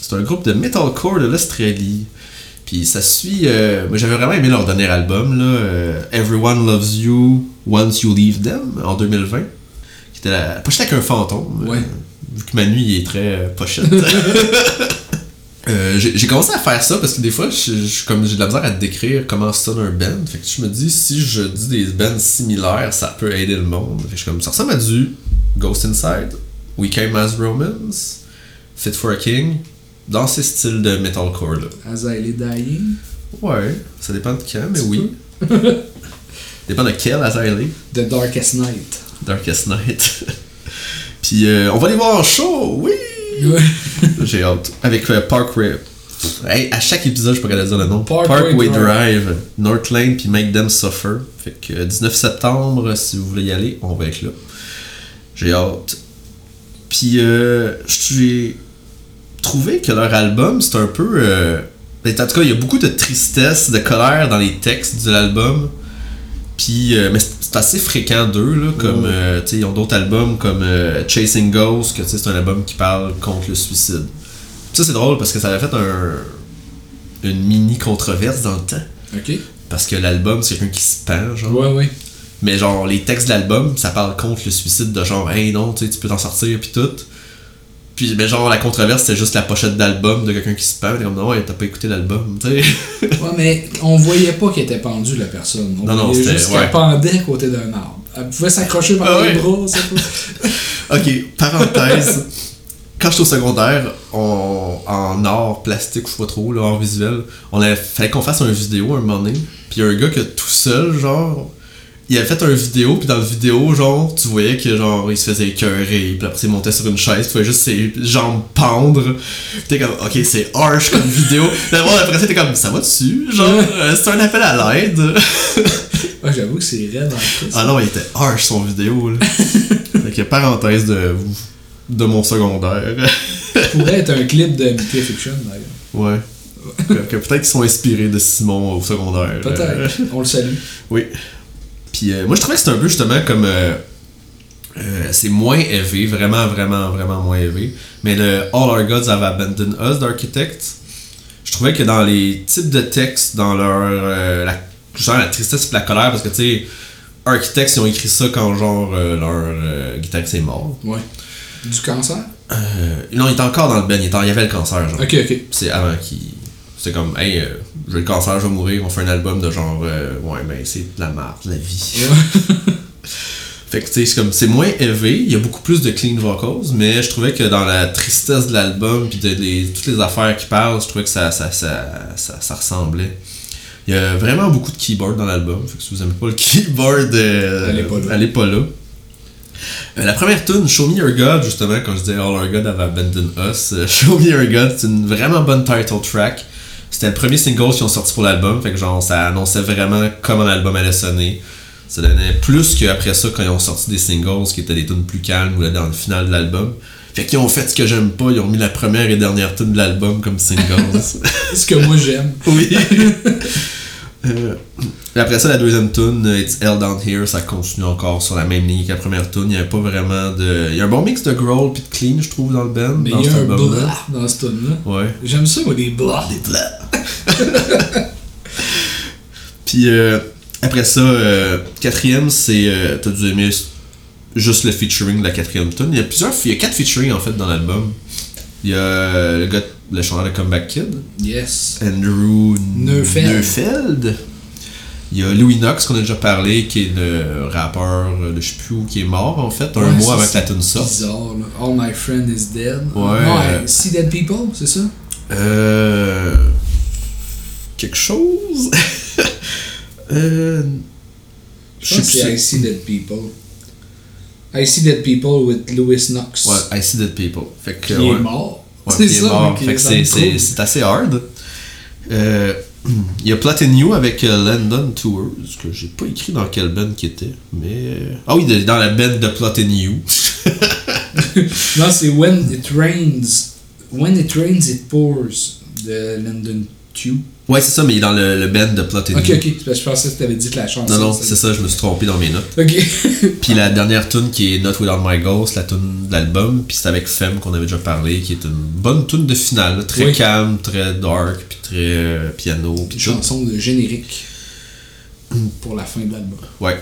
C'est un groupe de metalcore de l'Australie. Puis ça suit. euh, moi j'avais vraiment aimé leur dernier album, là, euh, Everyone Loves You Once You Leave Them, en 2020. Qui était la pochette avec un fantôme. Ouais. euh, vu que Manu il est très pochette. (laughs) Euh, j'ai j'ai commencé à faire ça parce que des fois, je, je- comme j'ai de la misère à décrire comment sonne un band. Fait que je me dis, si je dis des bands similaires, ça peut aider le monde. Fait que je suis comme, ça ressemble à du Ghost Inside, We Came as Romans, Fit for a King, dans ces styles de metalcore là. As I Lay Dying? Ouais, ça dépend de quand, mais oui. dépend de quel Azalea. The Darkest Night. Darkest Night. (laughs) Puis euh, on va les voir en show, oui! Ouais. J'ai hâte. Avec euh, Parkway. Hey, à chaque épisode, je pourrais le dire le nom. Parkway Drive. North Lane puis Make Them Suffer. Fait que euh, 19 septembre, si vous voulez y aller, on va être là. J'ai hâte. Puis euh, j'ai trouvé que leur album, c'est un peu. euh, ben, en tout cas, il y a beaucoup de tristesse, de colère dans les textes de l'album. Puis, euh, mais c'est assez fréquent d'eux, là, comme, Ouais. euh, tu sais, ils ont d'autres albums comme euh, Chasing Ghosts, que tu sais, c'est un album qui parle contre le suicide. Puis ça, c'est drôle parce que ça avait fait un, une mini controverse dans le temps. Ok. Parce que l'album, c'est quelqu'un qui se pend, genre. Ouais, ouais. Mais genre, les textes de l'album, ça parle contre le suicide de genre, hey non, tu sais, tu peux t'en sortir, puis tout. Puis, ben, genre, la controverse, c'était juste la pochette d'album de quelqu'un qui se pend. T'es comme, non, ouais, t'as pas écouté l'album, tu sais. (laughs) Ouais, mais on voyait pas qu'elle était pendue, la personne. On Non, non, c'était- juste ouais. qu'elle pendait à côté d'un arbre. Elle pouvait s'accrocher par Ah les ouais. bras. (laughs) Ok, parenthèse. Quand j'étais au secondaire, on, en art plastique, je sais pas trop, là, art visuel, on avait fallait qu'on fasse une vidéo un moment donné. Puis y a un gars que tout seul, genre, il avait fait une vidéo, puis dans la vidéo, genre, tu voyais que genre, il se faisait écœurer, puis après il montait sur une chaise, puis il juste ses jambes pendre. T'es comme, ok, c'est harsh comme vidéo. Puis moi, après t'es comme, ça va dessus? Genre, (laughs) euh, c'est un appel à l'aide. (laughs) Ouais, j'avoue que c'est raide en plus. Ah non, il était harsh son vidéo, là. (laughs) fait que parenthèse de, de mon secondaire. Ça pourrait être un clip de Mickey Fiction, d'ailleurs. Ouais. que peut-être qu'ils sont inspirés de Simon au secondaire. Euh, Peut-être. On le salue. oui. Puis euh, moi, je trouvais que c'était un peu justement comme. euh, euh, c'est moins élevé, vraiment, vraiment, vraiment moins élevé. Mais le All Our Gods Have Abandoned Us d'Architect, je trouvais que dans les types de textes, dans leur. la, genre la tristesse et la colère, parce que tu sais, Architects, ils ont écrit ça quand genre leur guitariste est mort. Ouais. Du cancer? Non, il était encore dans le ben, il, était- il y avait le cancer, genre. Ok, ok. C'est avant qu'il. C'est comme, hey, j'ai le cancer, je vais mourir, on fait un album de genre, euh, ouais, ben c'est de la merde, la vie. (laughs) fait que, tu sais, c'est comme, c'est moins élevé, il y a beaucoup plus de clean vocals, mais je trouvais que dans la tristesse de l'album, puis de les- toutes les affaires qui parlent, je trouvais que ça, ça, ça, ça, ça ressemblait. Il y a vraiment beaucoup de keyboard dans l'album, fait que si vous aimez pas le (laughs) keyboard, euh, Allez pas là. allez pas là. Euh, la première tune, Show Me Your God, justement, quand je disais All Our God Have Abandoned Us, euh, (laughs) Show Me Your God, c'est une vraiment bonne title track. C'était le premier single qu'ils ont sorti pour l'album, fait que genre ça annonçait vraiment comment l'album allait sonner. Ça donnait plus qu'après ça quand ils ont sorti des singles qui étaient des tunes plus calmes ou là dans le final de l'album. Fait qu'ils ont fait ce que j'aime pas, ils ont mis la première et dernière tune de l'album comme singles. (laughs) Ce que moi j'aime. oui. (laughs) Euh, après ça, la deuxième tune, euh, It's Hell Down Here, ça continue encore sur la même ligne que la première tune. Il n'y a pas vraiment de. Il y a un bon mix de growl puis de clean, je trouve, dans le band. Mais il y a un blah dans ce tune-là. Ouais. J'aime ça, moi, des blah. Des blas. (laughs) Puis euh, après ça, euh, quatrième, c'est. euh, T'as dû aimer juste le featuring de la quatrième tune. Il y a plusieurs. Il y a quatre featuring en fait dans l'album. Il y a le gars, le chanteur de Comeback Kid, Yes. Andrew Neufeld. Neufeld. Il y a Louis Knox qu'on a déjà parlé, qui est le rappeur de je sais plus où, qui est mort en fait, un Ouais, mois que la c'est tune sorte. Bizarre, là. All my friend is dead. Ouais. Ouais. See Dead People, c'est ça? Euh. Quelque chose. (laughs) euh. Je pense que c'est I See Dead People. I See Dead People with Louis Knox. Ouais, I See Dead People. Fait que. Qui ouais. est mort. Ouais, c'est ça, mort. Fait que c'est, assez hard. Euh, (clears throat) Il y a Platin You avec euh, London Tours, que j'ai pas écrit dans quelle band qui était, mais. euh, Ah oui, dans la band de Platin You. (laughs) Non, c'est When It Rains. When It Rains, It Pours de London Tube. Ouais, c'est ça, mais il est dans le, le band de Ok, You. ok. c'est parce que Je pensais que tu avais dit que la chanson. Non, non, c'est ça, je me suis trompé dans mes notes. Ok. (laughs) Puis la dernière tune qui est Not Without My Ghost, la tune de l'album, puis c'est avec Femme qu'on avait déjà parlé, qui est une bonne tune de finale, très Oui. calme, très dark, puis très euh, piano, puis Une chanson de générique pour la fin de l'album. Ouais.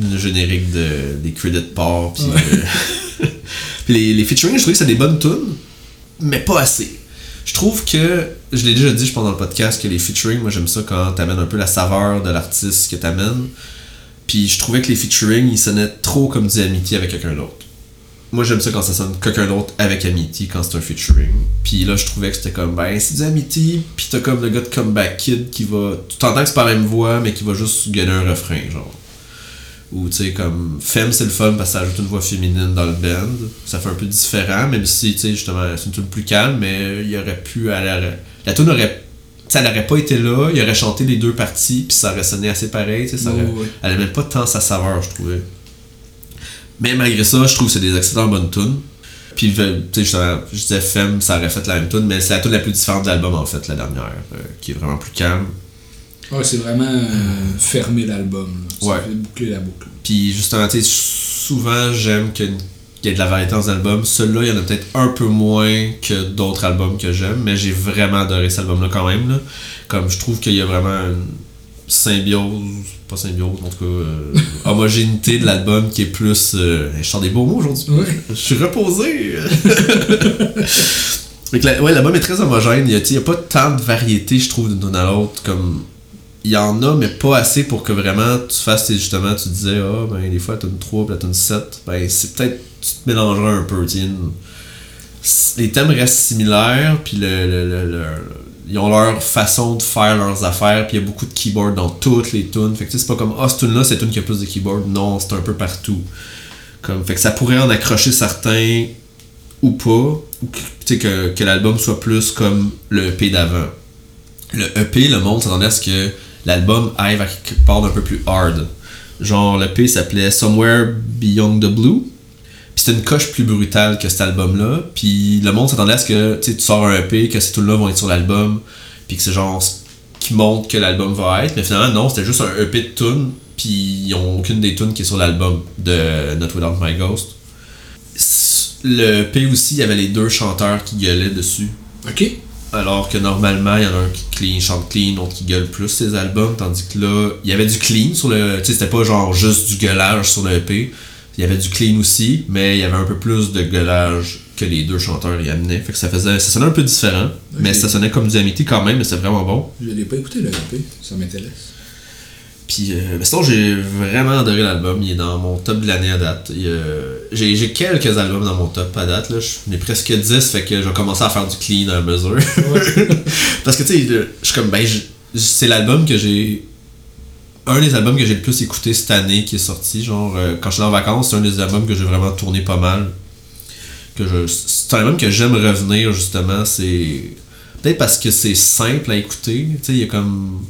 Le générique de, des credits part, puis Ouais. euh, (laughs) puis les, les featuring, je trouvais que c'était des bonnes tunes, mais pas assez. Je trouve que, je l'ai déjà dit, dans le podcast, que les featuring, moi j'aime ça quand t'amènes un peu la saveur de l'artiste que t'amènes. Puis je trouvais que les featuring, ils sonnaient trop comme du Amity avec quelqu'un d'autre. Moi j'aime ça quand ça sonne quelqu'un d'autre avec Amity quand c'est un featuring. Puis là je trouvais que c'était comme, ben c'est du Amity, puis t'as comme le gars de Comeback Kid qui va. Tu t'entends que c'est pas la même voix, mais qui va juste gueuler un refrain, genre. Ou tu sais, comme Femme, c'est le fun parce que ça ajoute une voix féminine dans le band. Ça fait un peu différent, même si, tu sais, justement, c'est une tune plus calme, mais il y aurait pu. Aurait- la tune aurait. tu sais, elle aurait pas été là, il aurait chanté les deux parties, puis ça aurait sonné assez pareil, tu sais, ça. Elle avait même pas tant sa saveur, je trouvais. Mais malgré ça, je trouve que c'est des excellentes bonnes tunes. Puis, tu sais, justement, je disais Femme, ça aurait fait la même tune, mais c'est la tune la plus différente de l'album, en fait, la dernière, euh, qui est vraiment plus calme. Ouais, c'est vraiment euh, fermer l'album. Ouais. boucler la boucle. Puis justement, tu sais, souvent j'aime qu'il y ait de la variété dans les albums. Celui-là, il y en a peut-être un peu moins que d'autres albums que j'aime, mais j'ai vraiment adoré cet album-là quand même. Là. Comme je trouve qu'il y a vraiment une- symbiose, pas symbiose, en tout cas, euh, (laughs) homogénéité de l'album qui est plus. euh, je sors des beaux mots aujourd'hui. Ouais. Je suis reposé. (laughs) Fait que la- ouais, l'album est très homogène. Il y a, pas tant de variété, je trouve, d'une à l'autre. Comme. Il y en a, mais pas assez pour que vraiment tu fasses, sais, justement, tu disais, ah, ben, des fois, la tune 3 puis la tune 7, ben, c'est peut-être, tu te mélangeras un peu, une- Les thèmes restent similaires, puis le, le- le- ils ont leur façon de faire leurs affaires, puis il y a beaucoup de keyboard dans toutes les tunes. Fait que tu sais, c'est pas comme, ah, cette tune-là, c'est une qui a plus de keyboard. Non, c'est un peu partout. Comme, fait que ça pourrait en accrocher certains ou pas, ou que, que l'album soit plus comme le EP d'avant. Le EP, le monde s'attendait à ce que l'album aille vers quelque part d'un peu plus hard. Genre, le EP s'appelait Somewhere Beyond the Blue. Puis c'était une coche plus brutale que cet album-là. Puis le monde s'attendait à ce que tu sors un EP, que ces tunes-là vont être sur l'album. Puis que c'est genre qui montre que l'album va être. Mais finalement, non, c'était juste un EP de tunes. Puis ils ont aucune des tunes qui est sur l'album de Not Without My Ghost. Le EP aussi, il y avait les deux chanteurs qui gueulaient dessus. Ok. Alors que normalement, il y en a un qui clean, chante clean, l'autre qui gueule plus ses albums, tandis que là, il y avait du clean sur le. Tu sais, c'était pas genre juste du gueulage sur le EP. Il y avait du clean aussi, mais il y avait un peu plus de gueulage que les deux chanteurs y amenaient. Fait que ça faisait. Ça sonnait un peu différent, mais ça sonnait comme du Amity quand même, mais c'est vraiment bon. Je l'ai pas écouté le EP, ça m'intéresse. Puis, euh, mais sinon, j'ai vraiment adoré l'album. Il est dans mon top de l'année à date. Euh, j'ai, quelques albums dans mon top à date. Là. J'en ai presque 10, fait que je vais commencer à faire du clean à mesure. (laughs) Parce que, tu sais, je suis comme, ben, c'est l'album que j'ai. Un des albums que j'ai le plus écouté cette année qui est sorti. Genre, euh, quand je suis en vacances, c'est un des albums que j'ai vraiment tourné pas mal. Que je, c'est un album que j'aime revenir, justement. C'est. Peut-être parce que c'est simple à écouter. Tu sais, il y a comme.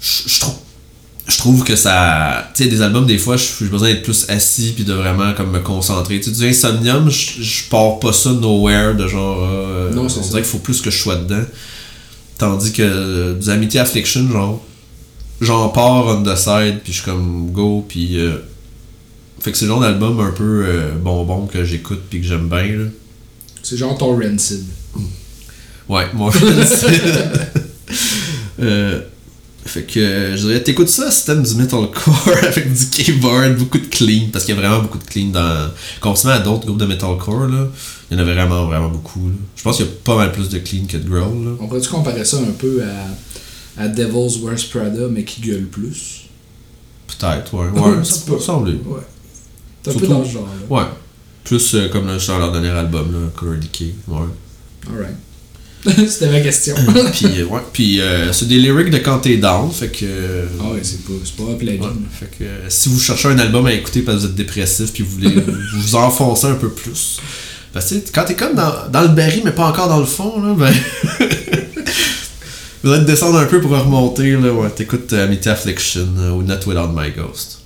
Je trouve je trouve que ça tu sais des albums des fois je- j'ai besoin d'être plus assis puis de vraiment comme me concentrer tu sais du Insomnium je, pars pas ça nowhere de genre euh, Non, c'est dirait qu'il faut plus que je sois dedans tandis que euh, du Amity Affliction genre j'en pars on the side puis je suis comme go puis euh, fait que c'est le genre d'album un peu euh, bonbon que j'écoute puis que j'aime bien là. C'est genre ton Rancid. Ouais, moi (laughs) je euh, Fait que euh, je dirais, t'écoutes ça si t'aimes du metalcore (laughs) avec du keyboard, beaucoup de clean, parce qu'il y a vraiment beaucoup de clean dans. Comparativement à d'autres groupes de metalcore, là, il y en a vraiment, vraiment beaucoup. là. Je pense qu'il y a pas mal plus de clean que de growl. Là. On pourrait-tu comparer ça un peu à, à Devil's Wears Prada, mais qui gueule plus? Peut-être, ouais. (laughs) Ouais, ça peut peu. ressembler. Ouais. C'est un peu dans ce genre-là. Ouais. Plus euh, comme le sur leur dernier album, là, Color Decay. Ouais. Alright. (laughs) C'était ma question. puis, euh, ouais. Puis, euh, c'est des lyrics de quand t'es down, fait que. euh, ah ouais, c'est pas, pas. Ouais, fait que euh, si vous cherchez un album à écouter parce que vous êtes dépressif puis vous voulez (laughs) vous enfoncer un peu plus. Parce que quand t'es comme dans, dans le baril mais pas encore dans le fond, là, ben. (laughs) vous allez descendre un peu pour remonter, là, ouais. T'écoutes euh, Amity Affliction euh, ou Not Without My Ghost.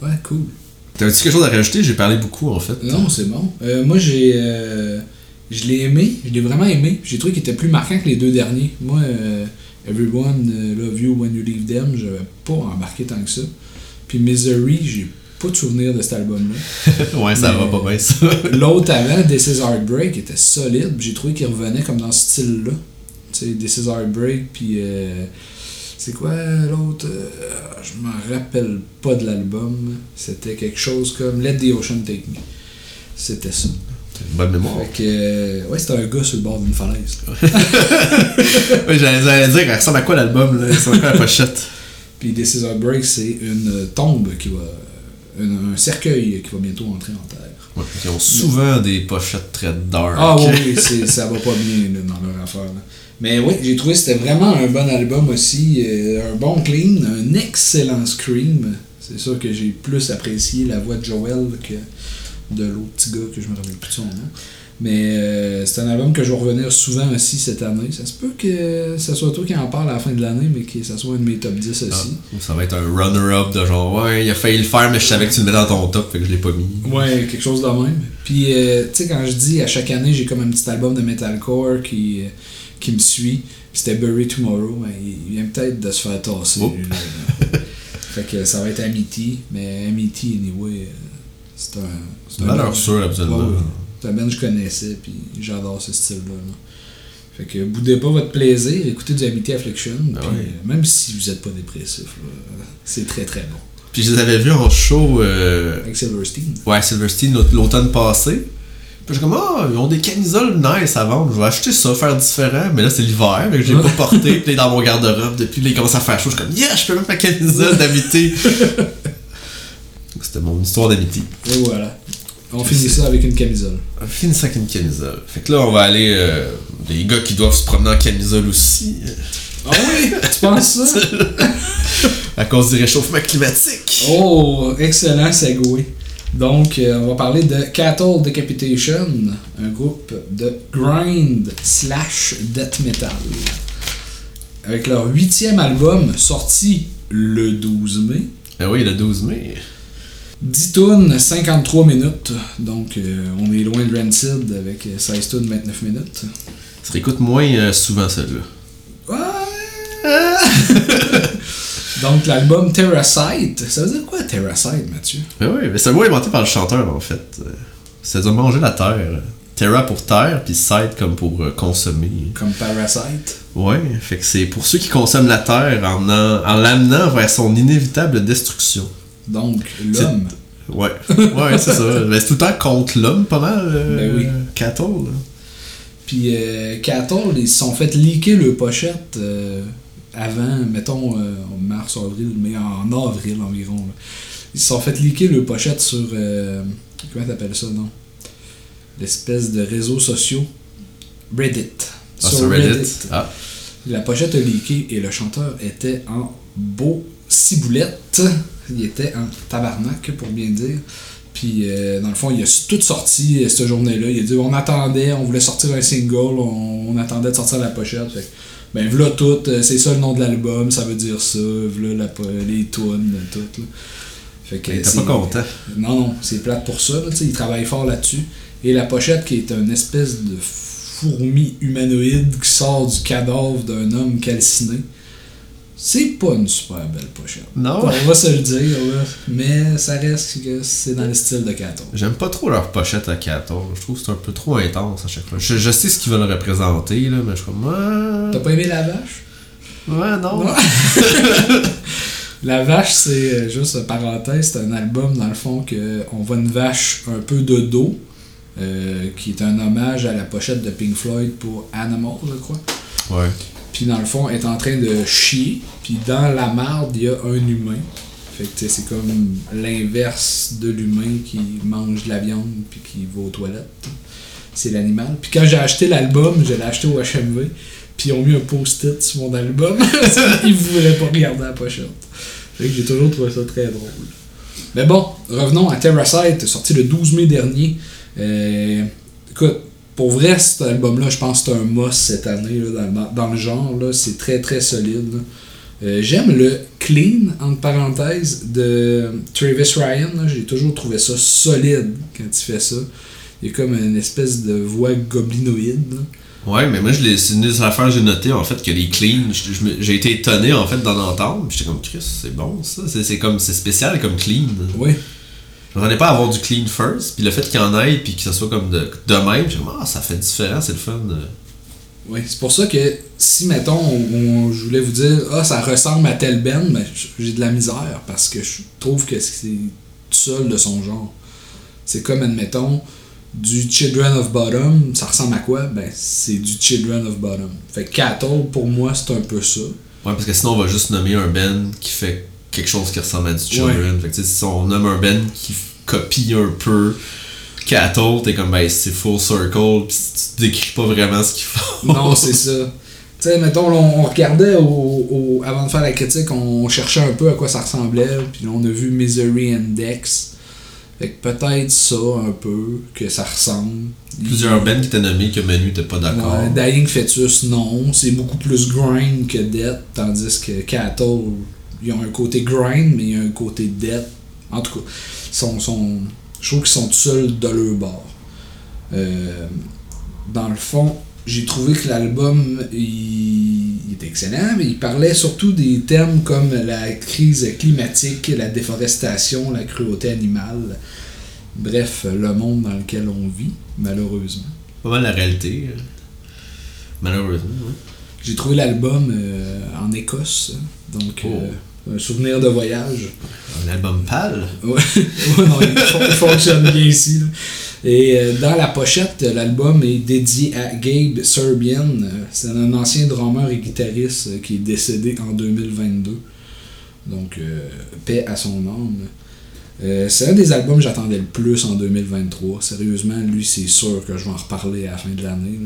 Ouais, cool. T'avais-tu quelque chose à rajouter? J'ai parlé beaucoup en fait. Non, c'est bon. Euh, moi, j'ai. Je l'ai aimé. Je l'ai vraiment aimé. J'ai trouvé qu'il était plus marquant que les deux derniers. Moi, euh, Everyone euh, Love You When You Leave Them, j'avais pas embarqué tant que ça. Puis Misery, j'ai pas de souvenir de cet album-là. (laughs) ouais, ça Mais- va pas bien ça. (laughs) L'autre avant, This Is Heartbreak, était solide. J'ai trouvé qu'il revenait comme dans ce style-là. Tu sais, This Is Heartbreak, puis. euh, c'est quoi l'autre euh, Je m'en rappelle pas de l'album. C'était quelque chose comme Let the Ocean Take Me. C'était ça. Bonne mémoire. Fait que. euh, ouais, c'était un gars sur le bord d'une falaise. (laughs) ouais, j'allais dire, elle ressemble à quoi l'album là? C'est quoi la pochette? (laughs) Puis This Is Heartbreak, c'est une tombe qui va. Un, un cercueil qui va bientôt entrer en terre. Ouais, ils ont souvent des pochettes très dark. Ah oui, (laughs) oui, ça va pas bien là, dans leur affaire. là. Mais oui, j'ai trouvé que c'était vraiment un bon album aussi. euh, un bon clean, un excellent scream. C'est sûr que j'ai plus apprécié la voix de Joel que de l'autre petit gars que je me rappelle plus de son nom. Mais euh, c'est un album que je vais revenir souvent aussi cette année. Ça se peut que ça soit toi qui en parle à la fin de l'année, mais que ça soit un de mes top 10 aussi. Ah, ça va être un runner-up de genre, ouais, il a failli le faire, mais je savais que tu le mettais dans ton top, fait que je l'ai pas mis. Ouais, quelque chose de même. Puis, euh, tu sais, quand je dis à chaque année, j'ai comme un petit album de metalcore qui, euh, qui me suit. Puis c'était Bury Tomorrow, il vient peut-être de se faire tasser. Oh. (laughs) fait que ça va être Amity, mais Amity, anyway, euh, c'est un. C'est un Valeur sûre, absolument. Ouais. C'est un band que je connaissais, puis j'adore ce style-là. là. Fait que boudez pas votre plaisir, écoutez du Amity Affliction, Ah puis, ouais. euh, même si vous êtes pas dépressif, là, c'est très très bon. Puis je les avais vus en show, euh, Avec Silverstein. ouais, Silverstein l'aut- l'automne passé. Puis je suis comme, ah, ils ont des camisoles nice à vendre. Je vais acheter ça, faire différent. Mais là, c'est l'hiver, fait que j'ai pas porté. Puis dans mon garde-robe. Depuis, là, il commence à faire chaud. Je suis comme, yeah, je peux même ma camisole d'amitié. (laughs) C'était mon histoire d'amitié. Et voilà. On finit ça avec une camisole. On finit ça avec une camisole. Fait que là, on va aller. Euh, les gars qui doivent se promener en camisole aussi. Ah oui? tu penses ça? (laughs) à cause du réchauffement climatique. Oh, excellent segway. Donc, euh, on va parler de Cattle Decapitation, un groupe de grind slash death metal. Avec leur huitième album sorti le 12 mai. Ah oui, le 12 mai. 10 tunes, 53 minutes. Donc, euh, on est loin de Rancid avec euh, 16 tunes, 29 minutes. Ça réécoute moins euh, souvent, celle-là. Ouais. (laughs) Donc, l'album Terracite. Ça veut dire quoi, Terracite, Mathieu? Mais oui, mais c'est un mot inventé par le chanteur, en fait. Ça veut dire manger la terre. Terra pour terre, puis site comme pour euh, consommer. Comme Parasite. Ouais, fait que c'est pour ceux qui consomment la terre en, en, en l'amenant vers son inévitable destruction. Donc, l'homme. Ouais, ouais, c'est ça. (laughs) Mais c'est tout le temps contre l'homme, pas mal. Euh, Ben oui. Cattle, là. Puis euh, Cattle, ils se sont fait leaker le pochette euh, avant, mettons, euh, en mars, avril, mais en avril environ. là. Ils se sont fait leaker le pochette sur. comment t'appelles ça, non? L'espèce de réseaux sociaux. Reddit. Ah, sur Reddit. Ah, La pochette a leaké et le chanteur était en beau ciboulette. Il était en tabarnak, pour bien dire. Puis, euh, dans le fond, il a tout sorti euh, cette journée-là. Il a dit on attendait, on voulait sortir un single, on, on attendait de sortir la pochette. Fait ben, voilà tout, euh, c'est ça le nom de l'album, ça veut dire ça, voilà la, les tunes, tout. Là. Fait que il était c'est- pas content. non, non, c'est plate pour ça. Là, tu sais, il travaille fort là-dessus. Et la pochette qui est une espèce de fourmi humanoïde qui sort du cadavre d'un homme calciné. C'est pas une super belle pochette. Non. On va se le dire, là. mais ça reste que c'est dans le style de Caton. J'aime pas trop leur pochette à Cattle. Je trouve que c'est un peu trop intense à chaque fois. Je, je sais ce qu'ils veulent représenter, là, mais je suis comme. T'as pas aimé la vache? ouais non. Non. (laughs) La vache, c'est euh, juste une parenthèse, c'est un album dans le fond que on voit une vache un peu de dos, euh, qui est un hommage à la pochette de Pink Floyd pour Animal, je crois. Ouais. Puis dans le fond, est en train de chier, puis dans la marde, il y a un humain. Fait que c'est comme l'inverse de l'humain qui mange de la viande puis qui va aux toilettes. C'est l'animal. Puis quand j'ai acheté l'album, je l'ai acheté au HMV, puis ils ont mis un post-it sur mon album. (laughs) Ils voulaient pas regarder la pochette. Fait que j'ai toujours trouvé ça très drôle. Mais bon, revenons à Terracite, sorti le 12 mai dernier. Euh, écoute, pour vrai, cet album-là, je pense que c'est un must cette année là, dans, dans le genre. C'est très très solide. Euh, J'aime le clean, entre parenthèses, de Travis Ryan. J'ai toujours trouvé ça solide quand il fait ça. Il y a comme une espèce de voix goblinoïde. là. Ouais, mais moi, je l'ai- c'est une des affaires que j'ai noté en fait que les clean, j'ai été étonné en fait d'en entendre. J'étais comme Chris, c'est bon ça. C'est c'est comme c'est spécial comme clean. Oui. M'attendais pas à avoir du clean first, puis le fait qu'il y en ait puis que ça soit comme de, de même, j'ai ah ça fait différent, c'est le fun. euh. Oui, c'est pour ça que si, mettons, on, on- je voulais vous dire, ah, ça ressemble à tel band, mais j'ai de la misère parce que je trouve que c'est seul de son genre. C'est comme, admettons, du Children of Bottom, ça ressemble à quoi? Ben, c'est du Children of Bottom. Fait que Cattle, pour moi, c'est un peu ça. Ouais, parce que sinon on va juste nommer un band qui fait quelque chose qui ressemble à du Children. Fait que si on nomme un band qui copie un peu Cattle, t'es comme ben c'est full circle, pis tu décris pas vraiment ce qu'ils font. Non, c'est (laughs) ça. Tu sais, mettons, on, on regardait au, au- avant de faire la critique, on cherchait un peu à quoi ça ressemblait, puis là, on a vu Misery Index. Fait que peut-être ça, un peu, que ça ressemble. Plusieurs bands qui étaient nommés que Manu était pas d'accord. Ouais, Dying Fetus, non. C'est beaucoup plus grind que death, tandis que Cattle, ils ont un côté grind, mais il y a un côté death. En tout cas, sont, sont- je trouve qu'ils sont tout seuls de leur bord. Euh, dans le fond, j'ai trouvé que l'album il, est excellent, mais il parlait surtout des thèmes comme la crise climatique, la déforestation, la cruauté animale. Bref, le monde dans lequel on vit, malheureusement. Pas mal la réalité. Malheureusement, oui. J'ai trouvé l'album euh, en Écosse, donc Oh. euh, un souvenir de voyage. Un album pâle. Non, (laughs) il, fon- il fonctionne bien ici. là. Et euh, dans la pochette, l'album est dédié à Gabe Serbian. C'est un ancien drummer et guitariste euh, qui est décédé en 2022. Donc, euh, paix à son âme. Euh, c'est un des albums que j'attendais le plus en 2023. Sérieusement, lui, c'est sûr que je vais en reparler à la fin de l'année.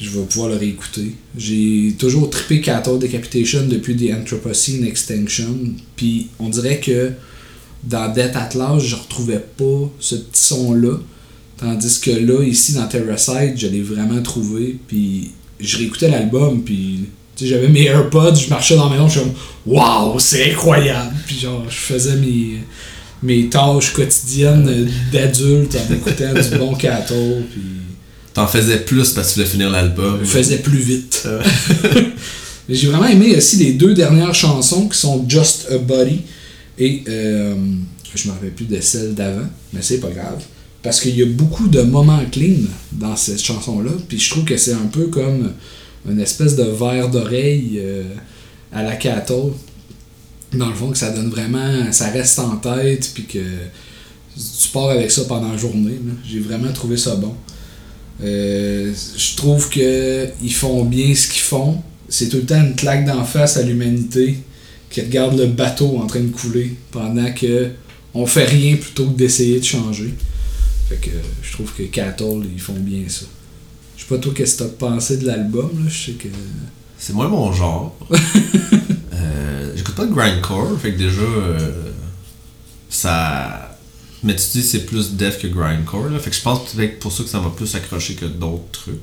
Je vais pouvoir le réécouter. J'ai toujours trippé Cattle Decapitation depuis The Anthropocene Extinction. Puis on dirait que dans Death at Last, je retrouvais pas ce petit son-là. Tandis que là, ici, dans Terracide, je l'ai vraiment trouvé. Puis je réécoutais l'album, puis j'avais mes AirPods, je marchais dans la maison, je suis comme Waouh, c'est incroyable! Puis genre, je faisais mes, mes tâches quotidiennes d'adulte en écoutant du bon Cattle, T'en faisais plus parce que tu voulais finir l'album. je faisais plus vite. (laughs) J'ai vraiment aimé aussi les deux dernières chansons qui sont Just a Body et euh, je me rappelle plus de celle d'avant, mais c'est pas grave. Parce qu'il y a beaucoup de moments clean dans cette chanson-là, puis je trouve que c'est un peu comme une espèce de verre d'oreille euh, à la Cattle. Dans le fond, que ça donne vraiment. Ça reste en tête, puis que tu pars avec ça pendant la journée. J'ai vraiment trouvé ça bon. Euh, je trouve que ils font bien ce qu'ils font. C'est tout le temps une claque d'en face à l'humanité qui regarde le bateau en train de couler pendant que on fait rien plutôt que d'essayer de changer. Fait que euh, je trouve que Cattle, ils font bien ça. Je sais pas toi qu'est-ce que t'as pensé de l'album, là? Je sais que. C'est moins mon genre. (laughs) Euh, J'écoute pas de grindcore, fait que déjà, euh, ça. Mais tu dis c'est plus death que grindcore, là. Fait que je pense peut-être que pour ça que ça m'a plus accroché que d'autres trucs.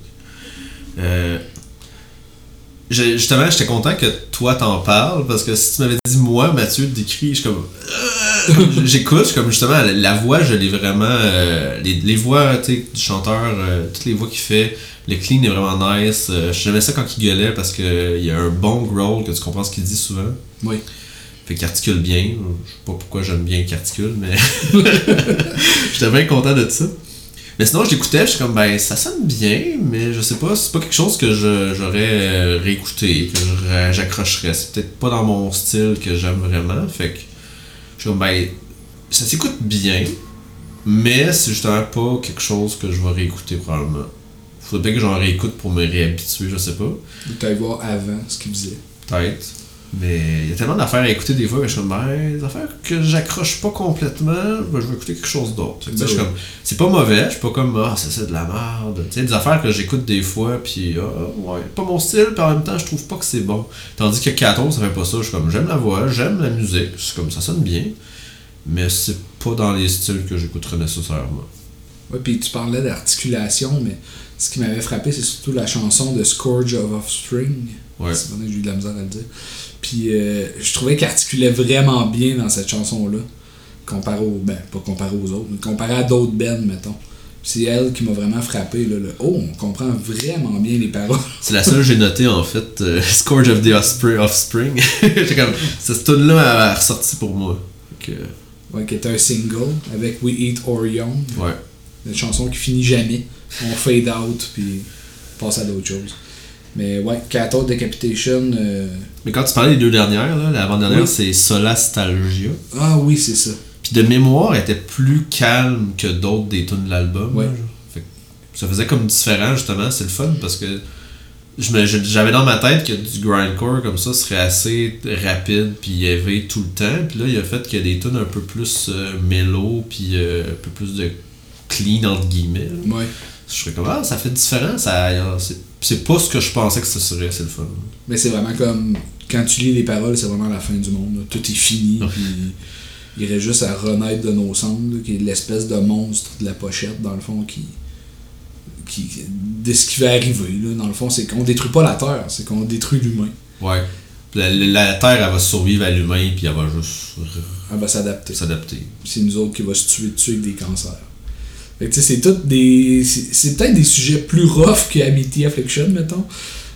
Euh, justement, j'étais content que toi t'en parles parce que si tu m'avais dit moi, Mathieu décrit, je suis comme. euh, (laughs) J'écoute, comme justement, la, voix, je l'ai vraiment. euh, les, les voix du chanteur, euh, toutes les voix qu'il fait, le clean est vraiment nice. J'aimais ça quand il gueulait parce qu'il y a un bon growl que tu comprends ce qu'il dit souvent. Oui. Fait qu'il articule bien. Je sais pas pourquoi j'aime bien qu'il articule, mais. (laughs) J'étais bien content de ça. Mais sinon, je l'écoutais, je suis comme, ben, ça sonne bien, mais je sais pas, c'est pas quelque chose que je- j'aurais euh, réécouté, que j'accrocherais. C'est peut-être pas dans mon style que j'aime vraiment. Fait que, je suis comme, ben, ça s'écoute bien, mais c'est justement pas quelque chose que je vais réécouter probablement. Faudrait bien que j'en réécoute pour me réhabituer, je sais pas. Ou t'allais voir avant ce qu'il faisait. Peut-être. Mais il y a tellement d'affaires à écouter des fois que je suis comme, ben, des affaires que j'accroche pas complètement, ben, je vais écouter quelque chose d'autre. Ben oui. c'est pas mauvais, je suis pas comme, ah, c'est ça de la merde. Tu sais, des affaires que j'écoute des fois, puis, ah, ouais, pas mon style, puis en même temps, je trouve pas que c'est bon. Tandis que Caton, ça fait pas ça. Je suis comme, j'aime la voix, j'aime la musique, c'est comme, ça sonne bien, mais c'est pas dans les styles que j'écouterais nécessairement. Ouais, puis tu parlais d'articulation, mais ce qui m'avait frappé, c'est surtout la chanson de Scourge of Offspring. Ouais. C'est j'ai eu de la misère à le dire. Puis euh, je trouvais qu'il articulait vraiment bien dans cette chanson-là. Comparé aux. Ben, pas comparé aux autres, mais comparé à d'autres bands, mettons. C'est elle qui m'a vraiment frappé. Là, le, oh, on comprend vraiment bien les paroles. (laughs) C'est la seule que j'ai notée en fait, euh, (laughs) Scourge of the Offspring. (laughs) Offspring. J'étais comme, cette tune là a ressorti pour moi. Fait que, Ouais, qui est un single avec We Eat Or Young. ouais. Une chanson qui finit jamais. On fade out, puis passe à d'autres choses. Mais ouais, Cattle Decapitation. euh, Mais quand tu parlais des deux dernières, là, l'avant-dernière Oui. c'est Solastalgia. Ah oui, c'est ça. Puis de mémoire, elle était plus calme que d'autres des tunes de l'album. Ouais. Fait que ça faisait comme différent justement, c'est le fun parce que j'avais dans ma tête que du grindcore comme ça serait assez rapide puis élevé tout le temps. Puis là, il a fait qu'il y a des tunes un peu plus euh, mellow puis euh, un peu plus de clean entre guillemets. là. Ouais. Je serais comme ah ça fait différent, ça c'est- pas ce que je pensais que ce serait, c'est le fun. Mais c'est vraiment comme. Quand tu lis les paroles, c'est vraiment la fin du monde. là. Tout est fini, puis il reste juste à renaître de nos cendres, qui est l'espèce de monstre de la pochette, dans le fond, qui. qui de ce qui va arriver, là, dans le fond, c'est qu'on détruit pas la Terre, c'est qu'on détruit l'humain. Ouais. La, la- Terre elle va survivre à l'humain puis elle va juste Elle va s'adapter. s'adapter. c'est nous autres qui va se tuer dessus avec des cancers. Fait que tu sais, c'est tout des. C'est peut-être des sujets plus rough que Amity Affliction, mettons.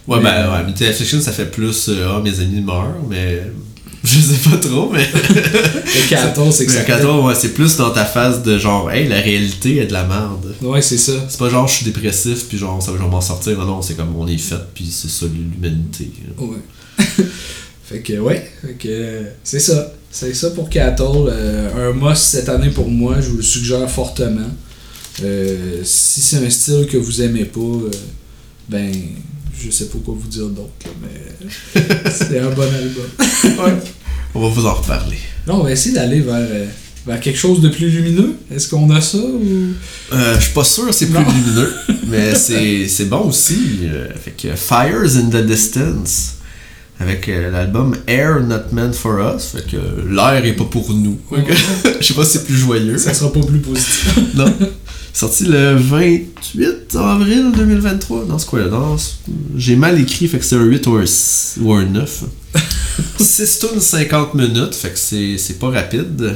Ouais, Mais- ben, ouais, Mythic Affliction, ça fait plus euh, Ah, mes amis meurent, mais (laughs) Je sais pas trop, mais. (laughs) Le 14, c'est que Le ça. 14, ouais, c'est plus dans ta phase de genre, hey, la réalité est de la merde. Ouais, c'est ça. C'est pas genre je suis dépressif puis genre ça va genre m'en sortir. Non, non, c'est comme on est fait puis c'est ça l'humanité. Ouais. (laughs) fait que, ouais. Fait que, euh, c'est ça. C'est ça pour Cattle. Euh, un must cette année pour moi, je vous le suggère fortement. Euh, si c'est un style que vous aimez pas, euh, ben, je sais pas quoi vous dire d'autre, mais (laughs) c'est un bon album. Ouais. On va vous en reparler. Là, on va essayer d'aller vers, euh, vers quelque chose de plus lumineux. Est-ce qu'on a ça ou? Euh, je suis pas sûr c'est plus Non. lumineux, (laughs) mais c'est bon aussi. Euh, fait que Fires in the Distance avec euh, l'album Air Not Meant for Us. Fait que l'air est pas pour nous. (laughs) Je sais pas si c'est plus joyeux. Ça sera pas plus positif. Non. Sorti le 28 avril 2023. Non, c'est quoi là? Non, c'est- J'ai mal écrit, fait que c'est un 8 ou un, 6 ou un 9. 6 (laughs) tunes 50 minutes, fait que c'est pas rapide.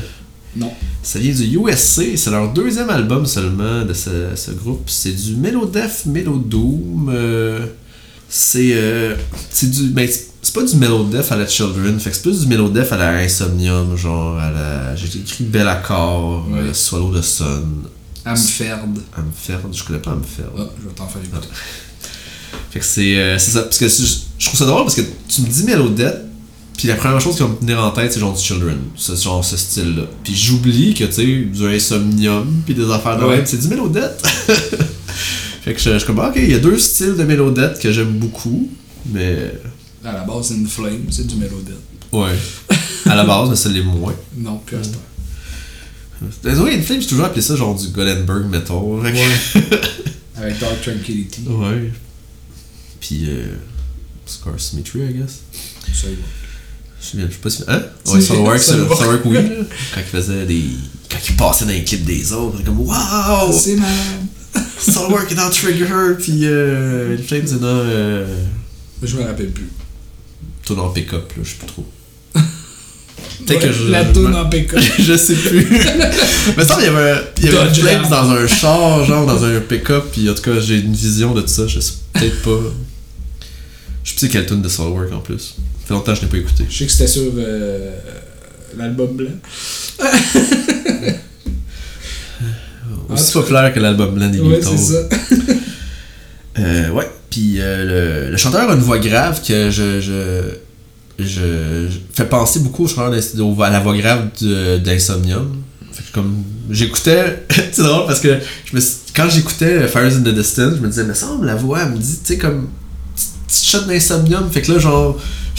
Non. Ça vient du USC, c'est leur deuxième album seulement de ce, ce groupe. C'est du Melodef, Melodoom. euh, c'est euh, c'est du. Ben, c'est- pas du Melodef à la Children, fait que c'est plus du Melodef à la Insomnium, genre à la. J'ai écrit Bel Accord, Ouais. euh, Swallow the Sun. Amferd. Amferd, je connais pas Amferd. Ah, je vais t'en faire écouter. Fait que c'est euh, c'est ça. Parce que je, trouve ça drôle parce que tu me dis Melodette, puis la première chose qui va me tenir en tête, c'est genre du Children. C'est genre ce style-là. Puis j'oublie que, tu sais, du Insomnium, puis des affaires de Ouais. même, c'est du Mélodette. (laughs) fait que je, je suis comme, ah, ok, il y a deux styles de Mélodette que j'aime beaucoup, mais. À la base, c'est une flame, c'est du mélodette. Ouais. À la base, mais ça l'est moins. Non, plus à heure. Désolé, une flame, j'ai toujours appelé ça genre du Goldenberg que- Ouais. (laughs) Avec Dark Tranquility. Ouais. Puis, euh. Scar Symmetry, I guess. Ça y va. Je sais bien, je sais pas si. Hein? (laughs) Ouais, va. Soulwork, oui. (laughs) Quand il faisait des. Quand il passait dans les clips des autres, comme Waouh! C'est malade. Soulwork est dans Trigger, puis euh. In Flames est dans. Euh. Je me rappelle plus. Tout dans Pick-up, là, je sais plus trop. Peut-être que je. La toune en pick (laughs) je sais plus. (laughs) Mais ça, il y avait, il y avait dans un char, genre dans un pick-up, puis en tout cas, j'ai une vision de tout ça, je sais peut-être pas. Je sais quelle tune de Soulwork en plus. Ça fait longtemps que je n'ai pas écouté. Je sais que c'était sur euh, l'album blanc. (laughs) Aussi populaire que l'album blanc des Ouais, c'est ça. Euh, ouais, puis euh, le, le chanteur a une voix grave que je, je, je, fait penser beaucoup au à la voix grave d'Insomnium. Comme j'écoutais, (laughs) c'est drôle parce que je me quand j'écoutais Fires in the Distance, je me disais, mais semble la voix, elle me dit, tu sais, comme petite shot d'Insomnium. Fait que là, genre,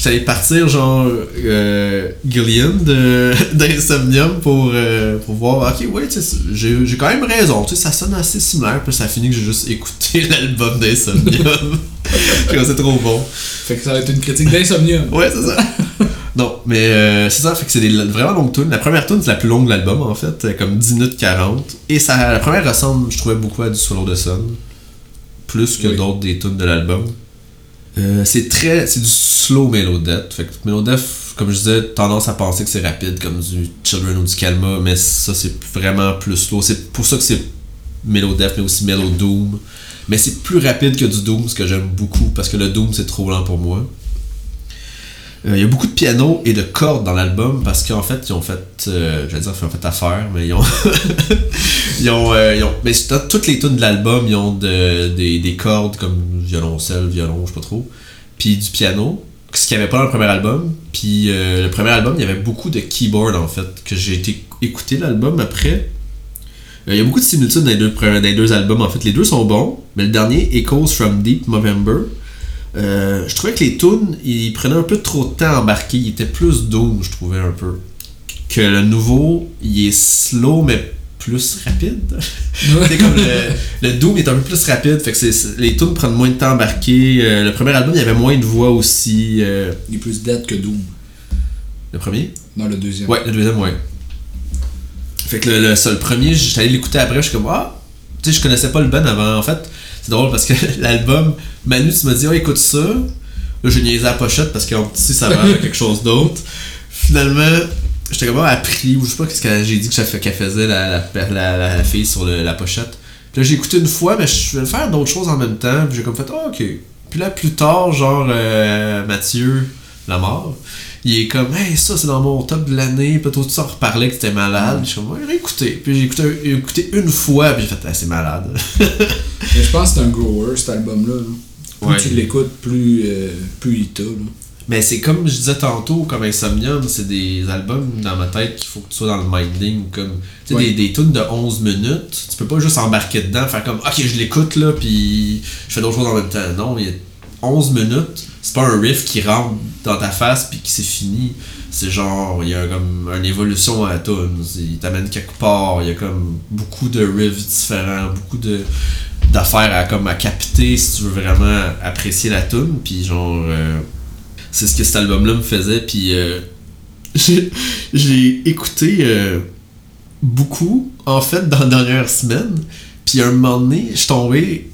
allé partir, genre, euh, Gillian (laughs) d'Insomnium pour, euh, pour voir, ok, ouais, j'ai quand même raison, tu sais, ça sonne assez similaire, puis ça finit que j'ai juste écouté (laughs) l'album d'Insomnium. (laughs) C'est trop bon. Fait que ça va être une critique d'insomnium. Ouais, c'est ça. non, mais euh, c'est ça, fait que c'est des vraiment longues tunes. La première tune, c'est la plus longue de l'album, en fait, euh, comme 10 minutes 40. Et ça, la première ressemble, je trouvais, beaucoup à du Solo de Sun. Plus que Oui. d'autres des tunes de l'album. Euh, c'est très. C'est du slow Melodette. Fait que Melodette, comme je disais, tendance à penser que c'est rapide, comme du Children ou du Calma, mais ça, c'est vraiment plus slow. C'est pour ça que c'est Melodef, mais aussi Melodoom. Mais c'est plus rapide que du Doom, ce que j'aime beaucoup, parce que le Doom, c'est trop lent pour moi. Euh, Il y a beaucoup de piano et de cordes dans l'album parce qu'en fait, ils ont fait, euh, j'allais dire, ils ont fait affaire, mais ils ont, (laughs) ils ont, euh, ils ont- mais dans toutes les tunes de l'album, ils ont de- des, des cordes comme violoncelle, violon, je sais pas trop, puis du piano, ce qu'il n'y avait pas dans le premier album. Puis euh, le premier album, il y avait beaucoup de keyboard en fait, que j'ai été écouter l'album après. Euh, Il y a beaucoup de similitudes dans les, deux, deux albums. En fait, les deux sont bons, mais le dernier, Echoes from Deep November, euh, je trouvais que les tunes, ils prenaient un peu trop de temps à embarquer. Ils étaient plus doom, je trouvais un peu. Que le nouveau, il est slow, mais plus rapide. (laughs) c'est comme le, le doom est un peu plus rapide, fait que les tunes prennent moins de temps à embarquer. Euh, le premier album, il y avait moins de voix aussi. euh, Il est plus dead que Doom. le premier? Non, le deuxième. Ouais, le deuxième, ouais. Fait que le, le, ça, le premier, j'étais allé l'écouter après, je suis comme, ah, tu sais, je connaissais pas le band avant. En fait, c'est drôle parce que (laughs) l'album, Manu, tu m'as dit, oh, écoute ça. Là, j'ai niaisé la pochette parce qu'en petit, ça va avec quelque chose d'autre. Finalement, j'étais comme, ah, appris, ou je sais pas qu'est-ce que j'ai dit que qu'elle faisait la, la, la, fille sur le- la pochette. Puis là, j'ai écouté une fois, mais je vais faire d'autres choses en même temps. Puis j'ai comme fait, ah, ok. Puis là, plus tard, genre, euh, Mathieu, la mort. Il est comme, hey, ça c'est dans mon top de l'année, puis tout ça, on reparlait que c'était malade. Je suis comme, ouais. Puis j'ai écouté, écouté une fois, puis j'ai fait, ah, c'est malade. Mais je pense que c'est un grower, cet album-là. là. Plus Ouais. tu l'écoutes, plus, euh, plus il t'a. là. Mais c'est comme je disais tantôt, comme Insomnium, c'est des albums dans ma tête qu'il faut que tu sois dans le minding. Comme, tu sais, des, des tunes de 11 minutes, tu peux pas juste embarquer dedans, faire comme, ok, je l'écoute là, puis je fais d'autres choses en même temps. Non, il y a 11 minutes, c'est pas un riff qui rentre dans ta face puis qui c'est fini. C'est genre, il y a comme une évolution à la tune. Il t'amène quelque part, il y a comme beaucoup de riffs différents, beaucoup de d'affaires à comme à capter si tu veux vraiment apprécier la tune puis genre euh, c'est ce que cet album là me faisait puis euh, (laughs) j'ai écouté euh, beaucoup en fait dans la dernière semaine puis à un moment donné je suis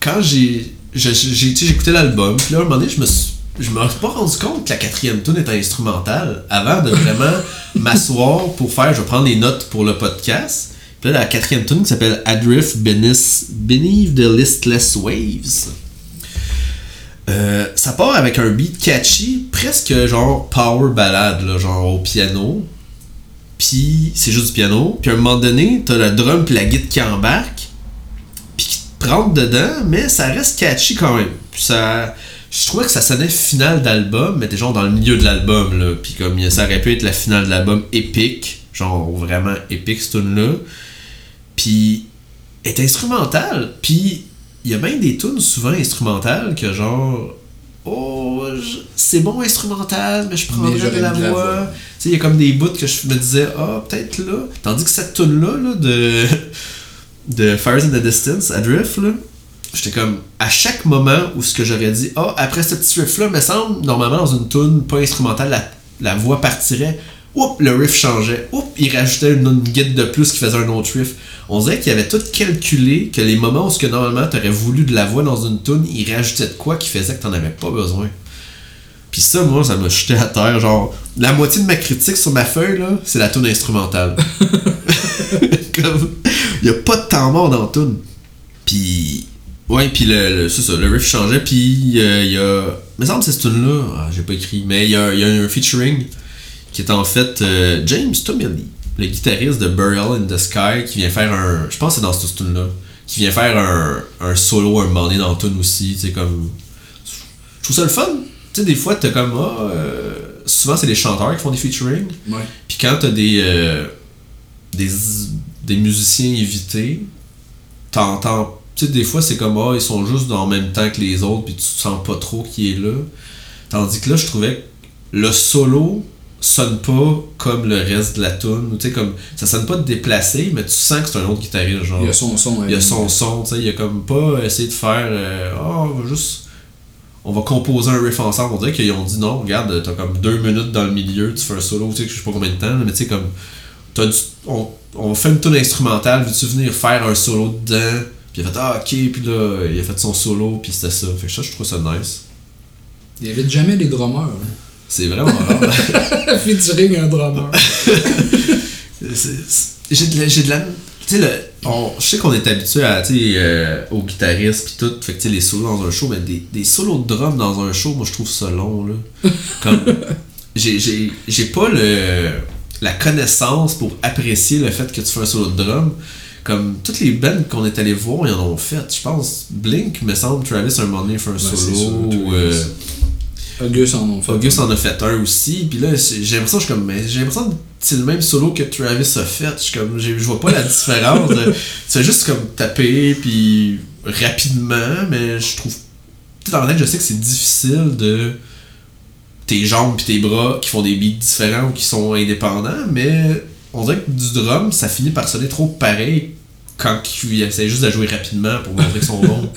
quand j'ai j'écoutais l'album puis là à un moment donné je me suis me suis pas rendu compte que la quatrième tune était instrumentale avant de vraiment (laughs) m'asseoir pour faire je vais prendre les notes pour le podcast puis là la quatrième tune qui s'appelle Adrift Beneath the Listless Waves euh, ça part avec un beat catchy, presque genre power ballade, là, genre au piano. Puis c'est juste du piano. Puis à un moment donné, t'as le drum puis la guitare qui embarque. Puis qui te rentre dedans, mais ça reste catchy quand même. Puis ça. Je trouvais que ça sonnait finale d'album, mais t'es genre dans le milieu de l'album, là. Puis comme ça aurait pu être la finale de l'album épique. Genre vraiment épique, ce tune-là. Puis est instrumentale. Puis il y a bien des tunes souvent instrumentales que genre oh c'est bon instrumental mais je prendrais de la mis de la voix voix. tu sais il y a comme des bouts que je me disais ah peut-être là tandis que cette tune là, là de (laughs) de Fires in the Distance Adrift là j'étais comme à chaque moment où ce que j'aurais dit ah après ce petit riff là me semble normalement dans une tune pas instrumentale la, la voix partirait Oups, le riff changeait. Oups, il rajoutait une, une guide de plus qui faisait un autre riff. On dirait qu'il avait tout calculé que les moments où ce que normalement t'aurais voulu de la voix dans une tune, il rajoutait de quoi qui faisait que t'en avais pas besoin. Puis ça, moi, ça m'a jeté à terre. Genre, la moitié de ma critique sur ma feuille, là, c'est la tune instrumentale. (laughs) (laughs) Comme, il y a pas de temps mort dans la tune. Puis, ouais, puis le, le- c'est ça, le riff changeait. Puis, euh, il y a. Il me semble que c'est cette tune-là, ah, j'ai pas écrit, mais il y a, il y a un featuring qui est en fait euh, James Tomilly, le guitariste de Burial in the Sky, qui vient faire un. Je pense que c'est dans cette tune-là. Qui vient faire un, un solo un moment donné dans tune aussi. Tu sais, comme. Je trouve ça le fun. Tu sais, des fois, t'as comme. ah, euh, souvent, c'est des chanteurs qui font des featuring. Ouais. Puis quand t'as des, euh, des. des musiciens invités, t'entends. Tu sais, des fois, c'est comme. Ah, ils sont juste dans le même temps que les autres, puis tu sens pas trop qui est là. Tandis que là, je trouvais que le solo sonne pas comme le reste de la tune. Tu sais, comme. Ça sonne pas déplacé, mais tu sens que c'est un autre guitariste, genre. Il y a son son. Il y a son son, tu sais, il y a comme pas essayé de faire euh, Ah, on va juste on va composer un riff ensemble. On dirait qu'ils ont dit non, regarde, t'as comme deux minutes dans le milieu, tu fais un solo, tu sais, je sais pas combien de temps, mais tu sais, comme t'as du- on, on fait une tune instrumentale, veux-tu venir faire un solo dedans? Puis il a fait ah ok, puis là, il a fait son solo, puis c'était ça. Fait que ça, je trouve ça nice. Il y avait jamais les drummers. hein. C'est vraiment rare. (laughs) Featuring un drummer. (laughs) J'ai de la. J'ai de la tu sais, je sais qu'on est habitué à, tu sais, euh, aux guitaristes pis tout, fait que tu sais, les solos dans un show, mais des, des solos de drum dans un show, moi je trouve ça long, là. Comme, (laughs) j'ai, j'ai, j'ai pas le, la connaissance pour apprécier le fait que tu fais un solo de drum. Comme toutes les bands qu'on est allé voir, ils en ont fait. Je pense, Blink, me semble, Travis, un moment donné, fait un solo. sûr, ou, euh, Auguste en fait. En a fait un aussi, puis là, j'ai l'impression, je suis comme, j'ai l'impression que c'est le même solo que Travis a fait. Je comme, je vois pas la différence. c'est (laughs) juste comme taper, puis rapidement, mais je trouve. Dans la tête, je sais que c'est difficile de. Tes jambes puis tes bras qui font des beats différents ou qui sont indépendants, mais on dirait que du drum, ça finit par sonner trop pareil quand il essaie juste de jouer rapidement pour montrer qu'ils sont bons.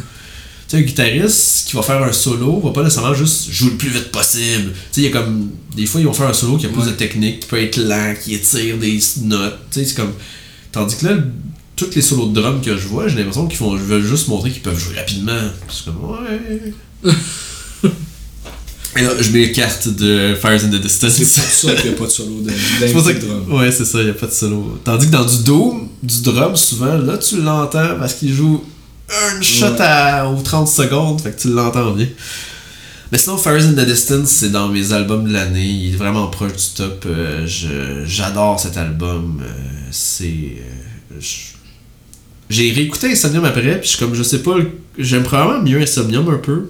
Tu sais, un guitariste qui va faire un solo va pas nécessairement juste jouer le plus vite possible. Tu sais, il y a comme. Des fois, ils vont faire un solo qui a plus Ouais. de technique, qui peut être lent, qui étire des notes. Tu sais, c'est comme. Tandis que là, tous les solos de drum que je vois, j'ai l'impression qu'ils font, veulent juste montrer qu'ils peuvent jouer rapidement. C'est comme, ouais. (laughs) Et là, je m'écarte de Fires in the Distance. C'est pour ça qu'il n'y a pas de solo de ça que- drum. Ouais, c'est ça, il n'y a pas de solo. Tandis que dans du Doom, du drum, souvent, là, tu l'entends parce qu'il joue un shot à, aux 30 secondes, fait que tu l'entends bien. Mais sinon, Fires in the Distance, c'est dans mes albums de l'année. Il est vraiment proche du top. Euh, J'adore cet album. Euh, c'est. euh, J'ai réécouté Insomnium après, puis comme, je sais pas, j'aime probablement mieux Insomnium un peu.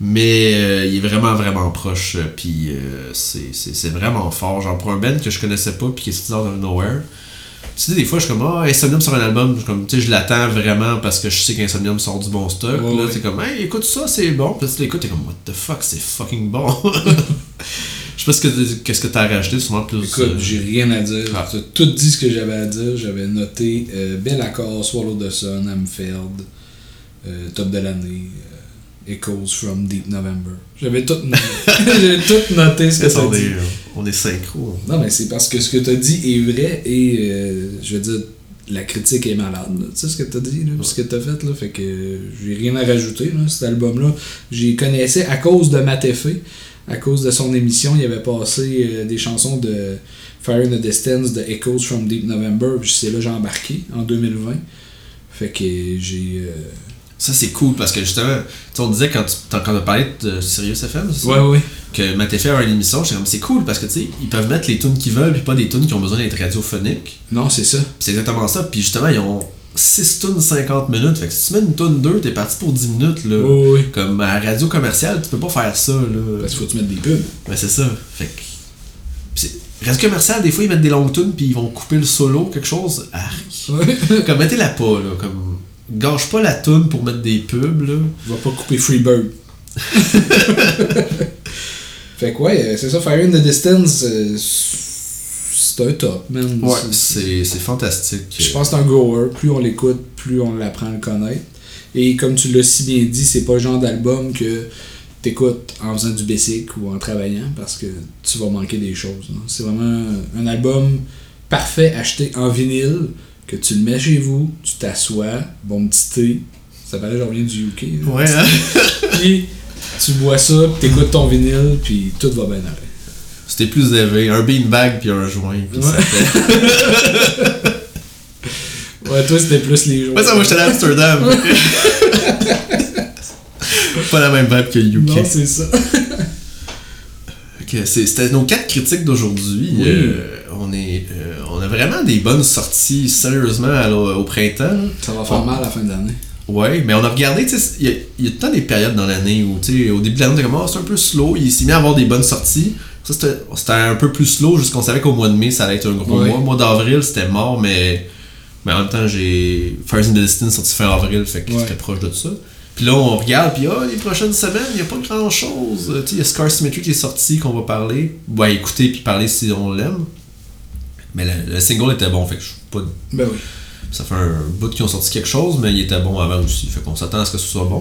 Mais il est vraiment, vraiment proche. Puis c'est vraiment fort. Genre, pour un band que je connaissais pas, puis qui est sorti out of nowhere. Tu sais, des fois, je suis comme, ah, Insomnium sur un album, je, comme, tu sais, je l'attends vraiment parce que je sais qu'Insomnium sort du bon stock. Ouais, là, ouais. c'est comme, hey, écoute ça, c'est bon. Puis là, tu l'écoutes, t'es comme, what the fuck, c'est fucking bon. (laughs) je sais pas ce que, qu'est-ce que t'as rajouté, sûrement plus. Écoute, euh, j'ai rien à dire. Ah. Tu as tout dit ce que j'avais à dire. J'avais noté euh, Bel Accord, Swallow the Sun, Amfeld, euh, Top de l'année, euh, Echoes from Deep November. J'avais tout noté. (laughs) J'avais tout noté ce que on, dit. On est synchro. Non, mais c'est parce que ce que tu as dit est vrai et euh, je veux dire, la critique est malade. là. Tu sais ce que tu as dit, là, ce que tu as fait, là? Fait que j'ai rien à rajouter, là, cet album-là. J'y connaissais à cause de Effet, à cause de son émission. Il avait passé euh, des chansons de Fire in the Distance, de Echoes from Deep November, puis c'est là que j'ai embarqué en 2020. Fait que j'ai. euh, Ça, c'est cool parce que justement, tu sais, on disait quand, tu, quand on a parlé de Sirius FM, ça? Ouais, ouais. que Matt Effet a une émission, j'étais comme c'est cool parce que tu sais, ils peuvent mettre les tunes qu'ils veulent puis pas des tunes qui ont besoin d'être radiophoniques. Non, c'est ça. C'est exactement ça. Puis justement, ils ont 6 tunes 50 minutes. Fait que si tu mets une tune 2, t'es parti pour 10 minutes là. Ouais, ouais. Comme à radio commerciale, tu peux pas faire ça là. Parce qu'il faut que tu mettes des pubs. Ben c'est ça. Fait que. Radio commercial, des fois ils mettent des longues tunes puis ils vont couper le solo, quelque chose. Arc. Ouais. comme mettez-la pas là. Comme. Gâche pas la tune pour mettre des pubs là. va pas couper Freebird. (laughs) fait que ouais, euh, c'est ça, Fire in the Distance, euh, c'est un top, man. Ouais, C'est- fantastique. Je pense que c'est un goer. Plus on l'écoute, plus on l'apprend à le connaître. Et comme tu l'as si bien dit, c'est pas le genre d'album que t'écoutes en faisant du basic ou en travaillant parce que tu vas manquer des choses. hein. C'est vraiment un album parfait acheté en vinyle que tu le mets chez vous, tu t'assois, bon petit thé. Ça paraît, je reviens du UK. là. Ouais, hein? (laughs) Puis tu bois ça, puis t'écoutes ton vinyle, puis tout va bien aller. C'était plus élevé. Un beanbag puis un joint. Puis ça Ouais. fait- (laughs) Ouais, toi c'était plus les jours. Ouais, ça, moi j'étais à Amsterdam. (laughs) pas la même vibe que le UK. Non, c'est ça. Ok, c'est- C'était nos quatre critiques d'aujourd'hui. Oui. Euh, on, est, euh, on a vraiment des bonnes sorties, sérieusement, au printemps. là. Ça va faire Ouais. mal à la fin de l'année. Ouais, mais on a regardé, tu sais, il y a, y temps des périodes dans l'année où, tu sais, au début de l'année, on était comme, Ah, c'est un peu slow. Il s'est mis à avoir des bonnes sorties. Ça, c'était un peu plus slow, jusqu'on savait qu'au mois de mai, ça allait être un gros Ouais. mois. Mois d'avril, c'était mort, mais, mais en même temps, j'ai Fires in the Distance sorti fin avril, fait que Ouais. c'était proche de ça. Puis là, on regarde, puis ah, les prochaines semaines, il n'y a pas grand chose. Tu sais, il y a Scar Symmetry qui est sorti, qu'on va parler. On va écouter puis parler si on l'aime. Mais le, le single était bon, fait que je suis pas Ben oui. ça fait un bout qu'ils ont sorti quelque chose, mais il était bon avant aussi. Fait qu'on s'attend à ce que ce soit bon.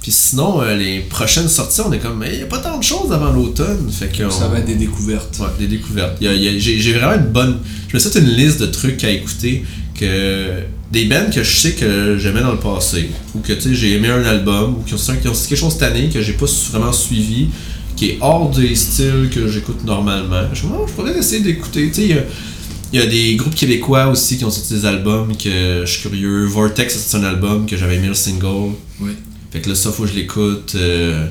Puis sinon, euh, les prochaines sorties, on est comme, mais il n'y a pas tant de choses avant l'automne. Fait que Ça va être des découvertes. Ouais, des découvertes. J'ai vraiment une bonne. Je me suis fait une liste de trucs à écouter. que Des bands que je sais que j'aimais dans le passé. Ou que tu sais, j'ai aimé un album. Ou qui ont, qui ont quelque chose cette année que j'ai pas vraiment suivi. Qui est hors des styles que j'écoute normalement. Je me dis, oh, je pourrais essayer d'écouter. Tu sais, il y a- des groupes québécois aussi qui ont sorti des albums que je suis curieux. Vortex, c'est un album que j'avais aimé le single. Oui. Fait que là, ça, faut que je l'écoute. Euh,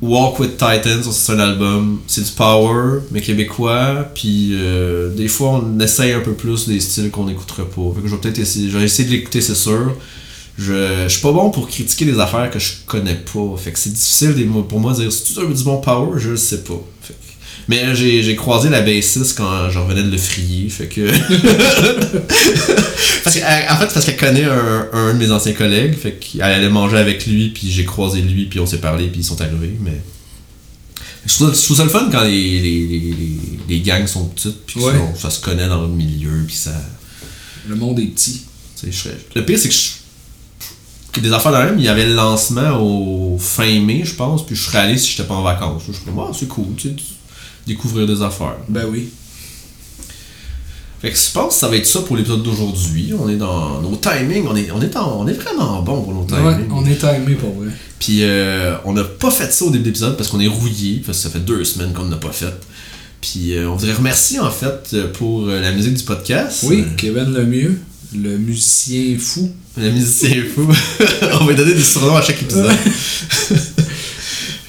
Walk with Titans, c'est un album. C'est du power, mais québécois. Puis euh, des fois, on essaye un peu plus des styles qu'on n'écouterait pas. Fait que je vais peut-être essayer. Je vais essayer de l'écouter, c'est sûr. Je, je suis pas bon pour critiquer des affaires que je connais pas. Fait que c'est difficile pour moi de dire si tu du bon power, je le sais pas. Mais j'ai, j'ai croisé la bassiste quand je revenais de le frier. Fait que. (laughs) parce que, en fait, parce qu'elle connaît un, un de mes anciens collègues. Fait qu'elle allait manger avec lui, puis j'ai croisé lui, puis on s'est parlé, puis ils sont arrivés. Mais. Je trouve, je trouve ça le fun quand les, les, les, gangs sont petites, puis Ouais. ça, se connaît dans le milieu, puis ça. Le monde est petit. Je Le pire, c'est que je... des affaires de même. Il y avait le lancement au fin mai, je pense, puis je serais allé si j'étais pas en vacances. Je serais ah, c'est cool, tu sais, découvrir des affaires. Ben oui. Fait que je pense que ça va être ça pour l'épisode d'aujourd'hui. On est dans nos timings, on est, on est, en- on est vraiment bon pour nos Ouais, timings. on est timé pour vrai. Puis euh, on n'a pas fait ça au début de l'épisode parce qu'on est rouillé, parce que ça fait deux semaines qu'on n'a pas fait. Puis euh, on voudrait remercier en fait pour euh, la musique du podcast. Oui, Kevin Lemieux, le musicien fou. Le musicien est fou. (laughs) On va lui donner des surnoms à chaque épisode. (laughs)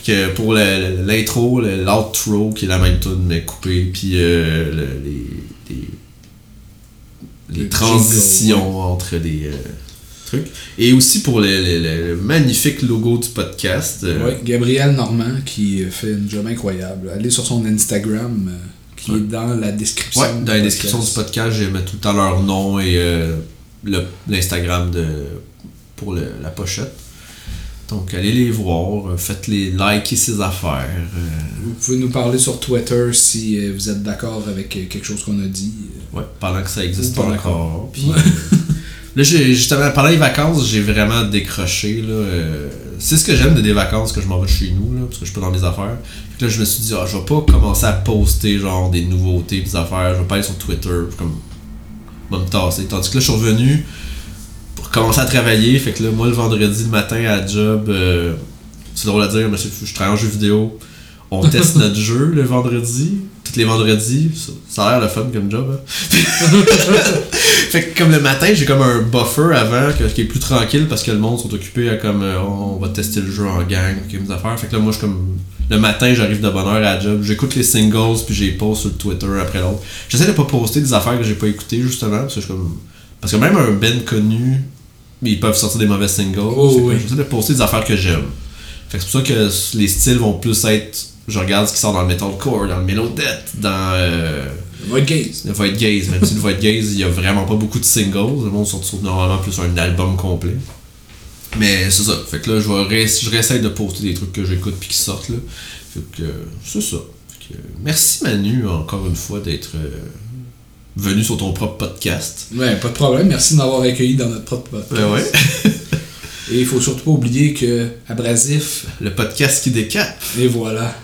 que pour l'intro, l'outro, qui est la même tune mais coupée, puis euh, le- les, les, les Le transitions entre les euh, trucs. Et aussi pour le, magnifique logo du podcast. euh, Ouais, Gabriel Normand qui fait une job incroyable. Allez sur son Instagram euh, qui Ouais. est dans la description. Ouais, dans la description du podcast. je mets tout le temps leur nom et l'Instagram de pour le- la pochette. Donc allez les voir, euh, faites-les liker ces affaires. euh, Vous pouvez nous parler sur Twitter si euh, vous êtes d'accord avec quelque chose qu'on a dit. ouais, pendant que ça existe pas encore. Puis, (laughs) là, j'ai- justement, pendant les vacances, j'ai vraiment décroché. Là, c'est ce que j'aime de des vacances que je m'en vais chez nous, là, parce que je suis pas dans mes affaires. Que là, je me suis dit, ah, je vais pas commencer à poster genre des nouveautés, des affaires. Je vais pas aller sur Twitter, comme, va me tasser. Tandis que là, je suis revenu pour commencer à travailler. Fait que là, moi, le vendredi le matin à job, euh, c'est drôle à dire, mais je travaille en jeu vidéo. On teste (laughs) notre jeu le vendredi. Tous les vendredis. Ça, ça a l'air le fun comme job. hein. (laughs) fait que comme le matin, j'ai comme un buffer avant que- qui est plus tranquille parce que le monde sont occupés à comme euh, on va tester le jeu en gang, des affaires. Fait que là, moi, je suis comme. Le matin, j'arrive de bonne heure à la job, j'écoute les singles, puis j'ai poste sur Twitter après l'autre. J'essaie de pas poster des affaires que j'ai pas écoutées, justement, parce que je comme. Parce que même un Ben connu, ils peuvent sortir des mauvais singles. Oh, oui. J'essaie de poster des affaires que j'aime. Fait que c'est pour ça que les styles vont plus être. Je regarde ce qui sort dans le metalcore, dans le melodette, dans. Euh, Void Gaze. le Void Gaze, même si le Void Gaze, il y a vraiment pas beaucoup de singles. Le monde sort sur- normalement plus un album complet. Mais c'est ça. Fait que là, je vais je réessaye de poster des trucs que j'écoute puis qui sortent là. Fait que c'est ça. Fait que, merci Manu encore une fois d'être euh, venu sur ton propre podcast. Ouais, pas de problème. Merci de m'avoir accueilli dans notre propre podcast. Ouais, ouais. Et il faut surtout pas oublier que Abrasif, Le podcast qui décape. et voilà.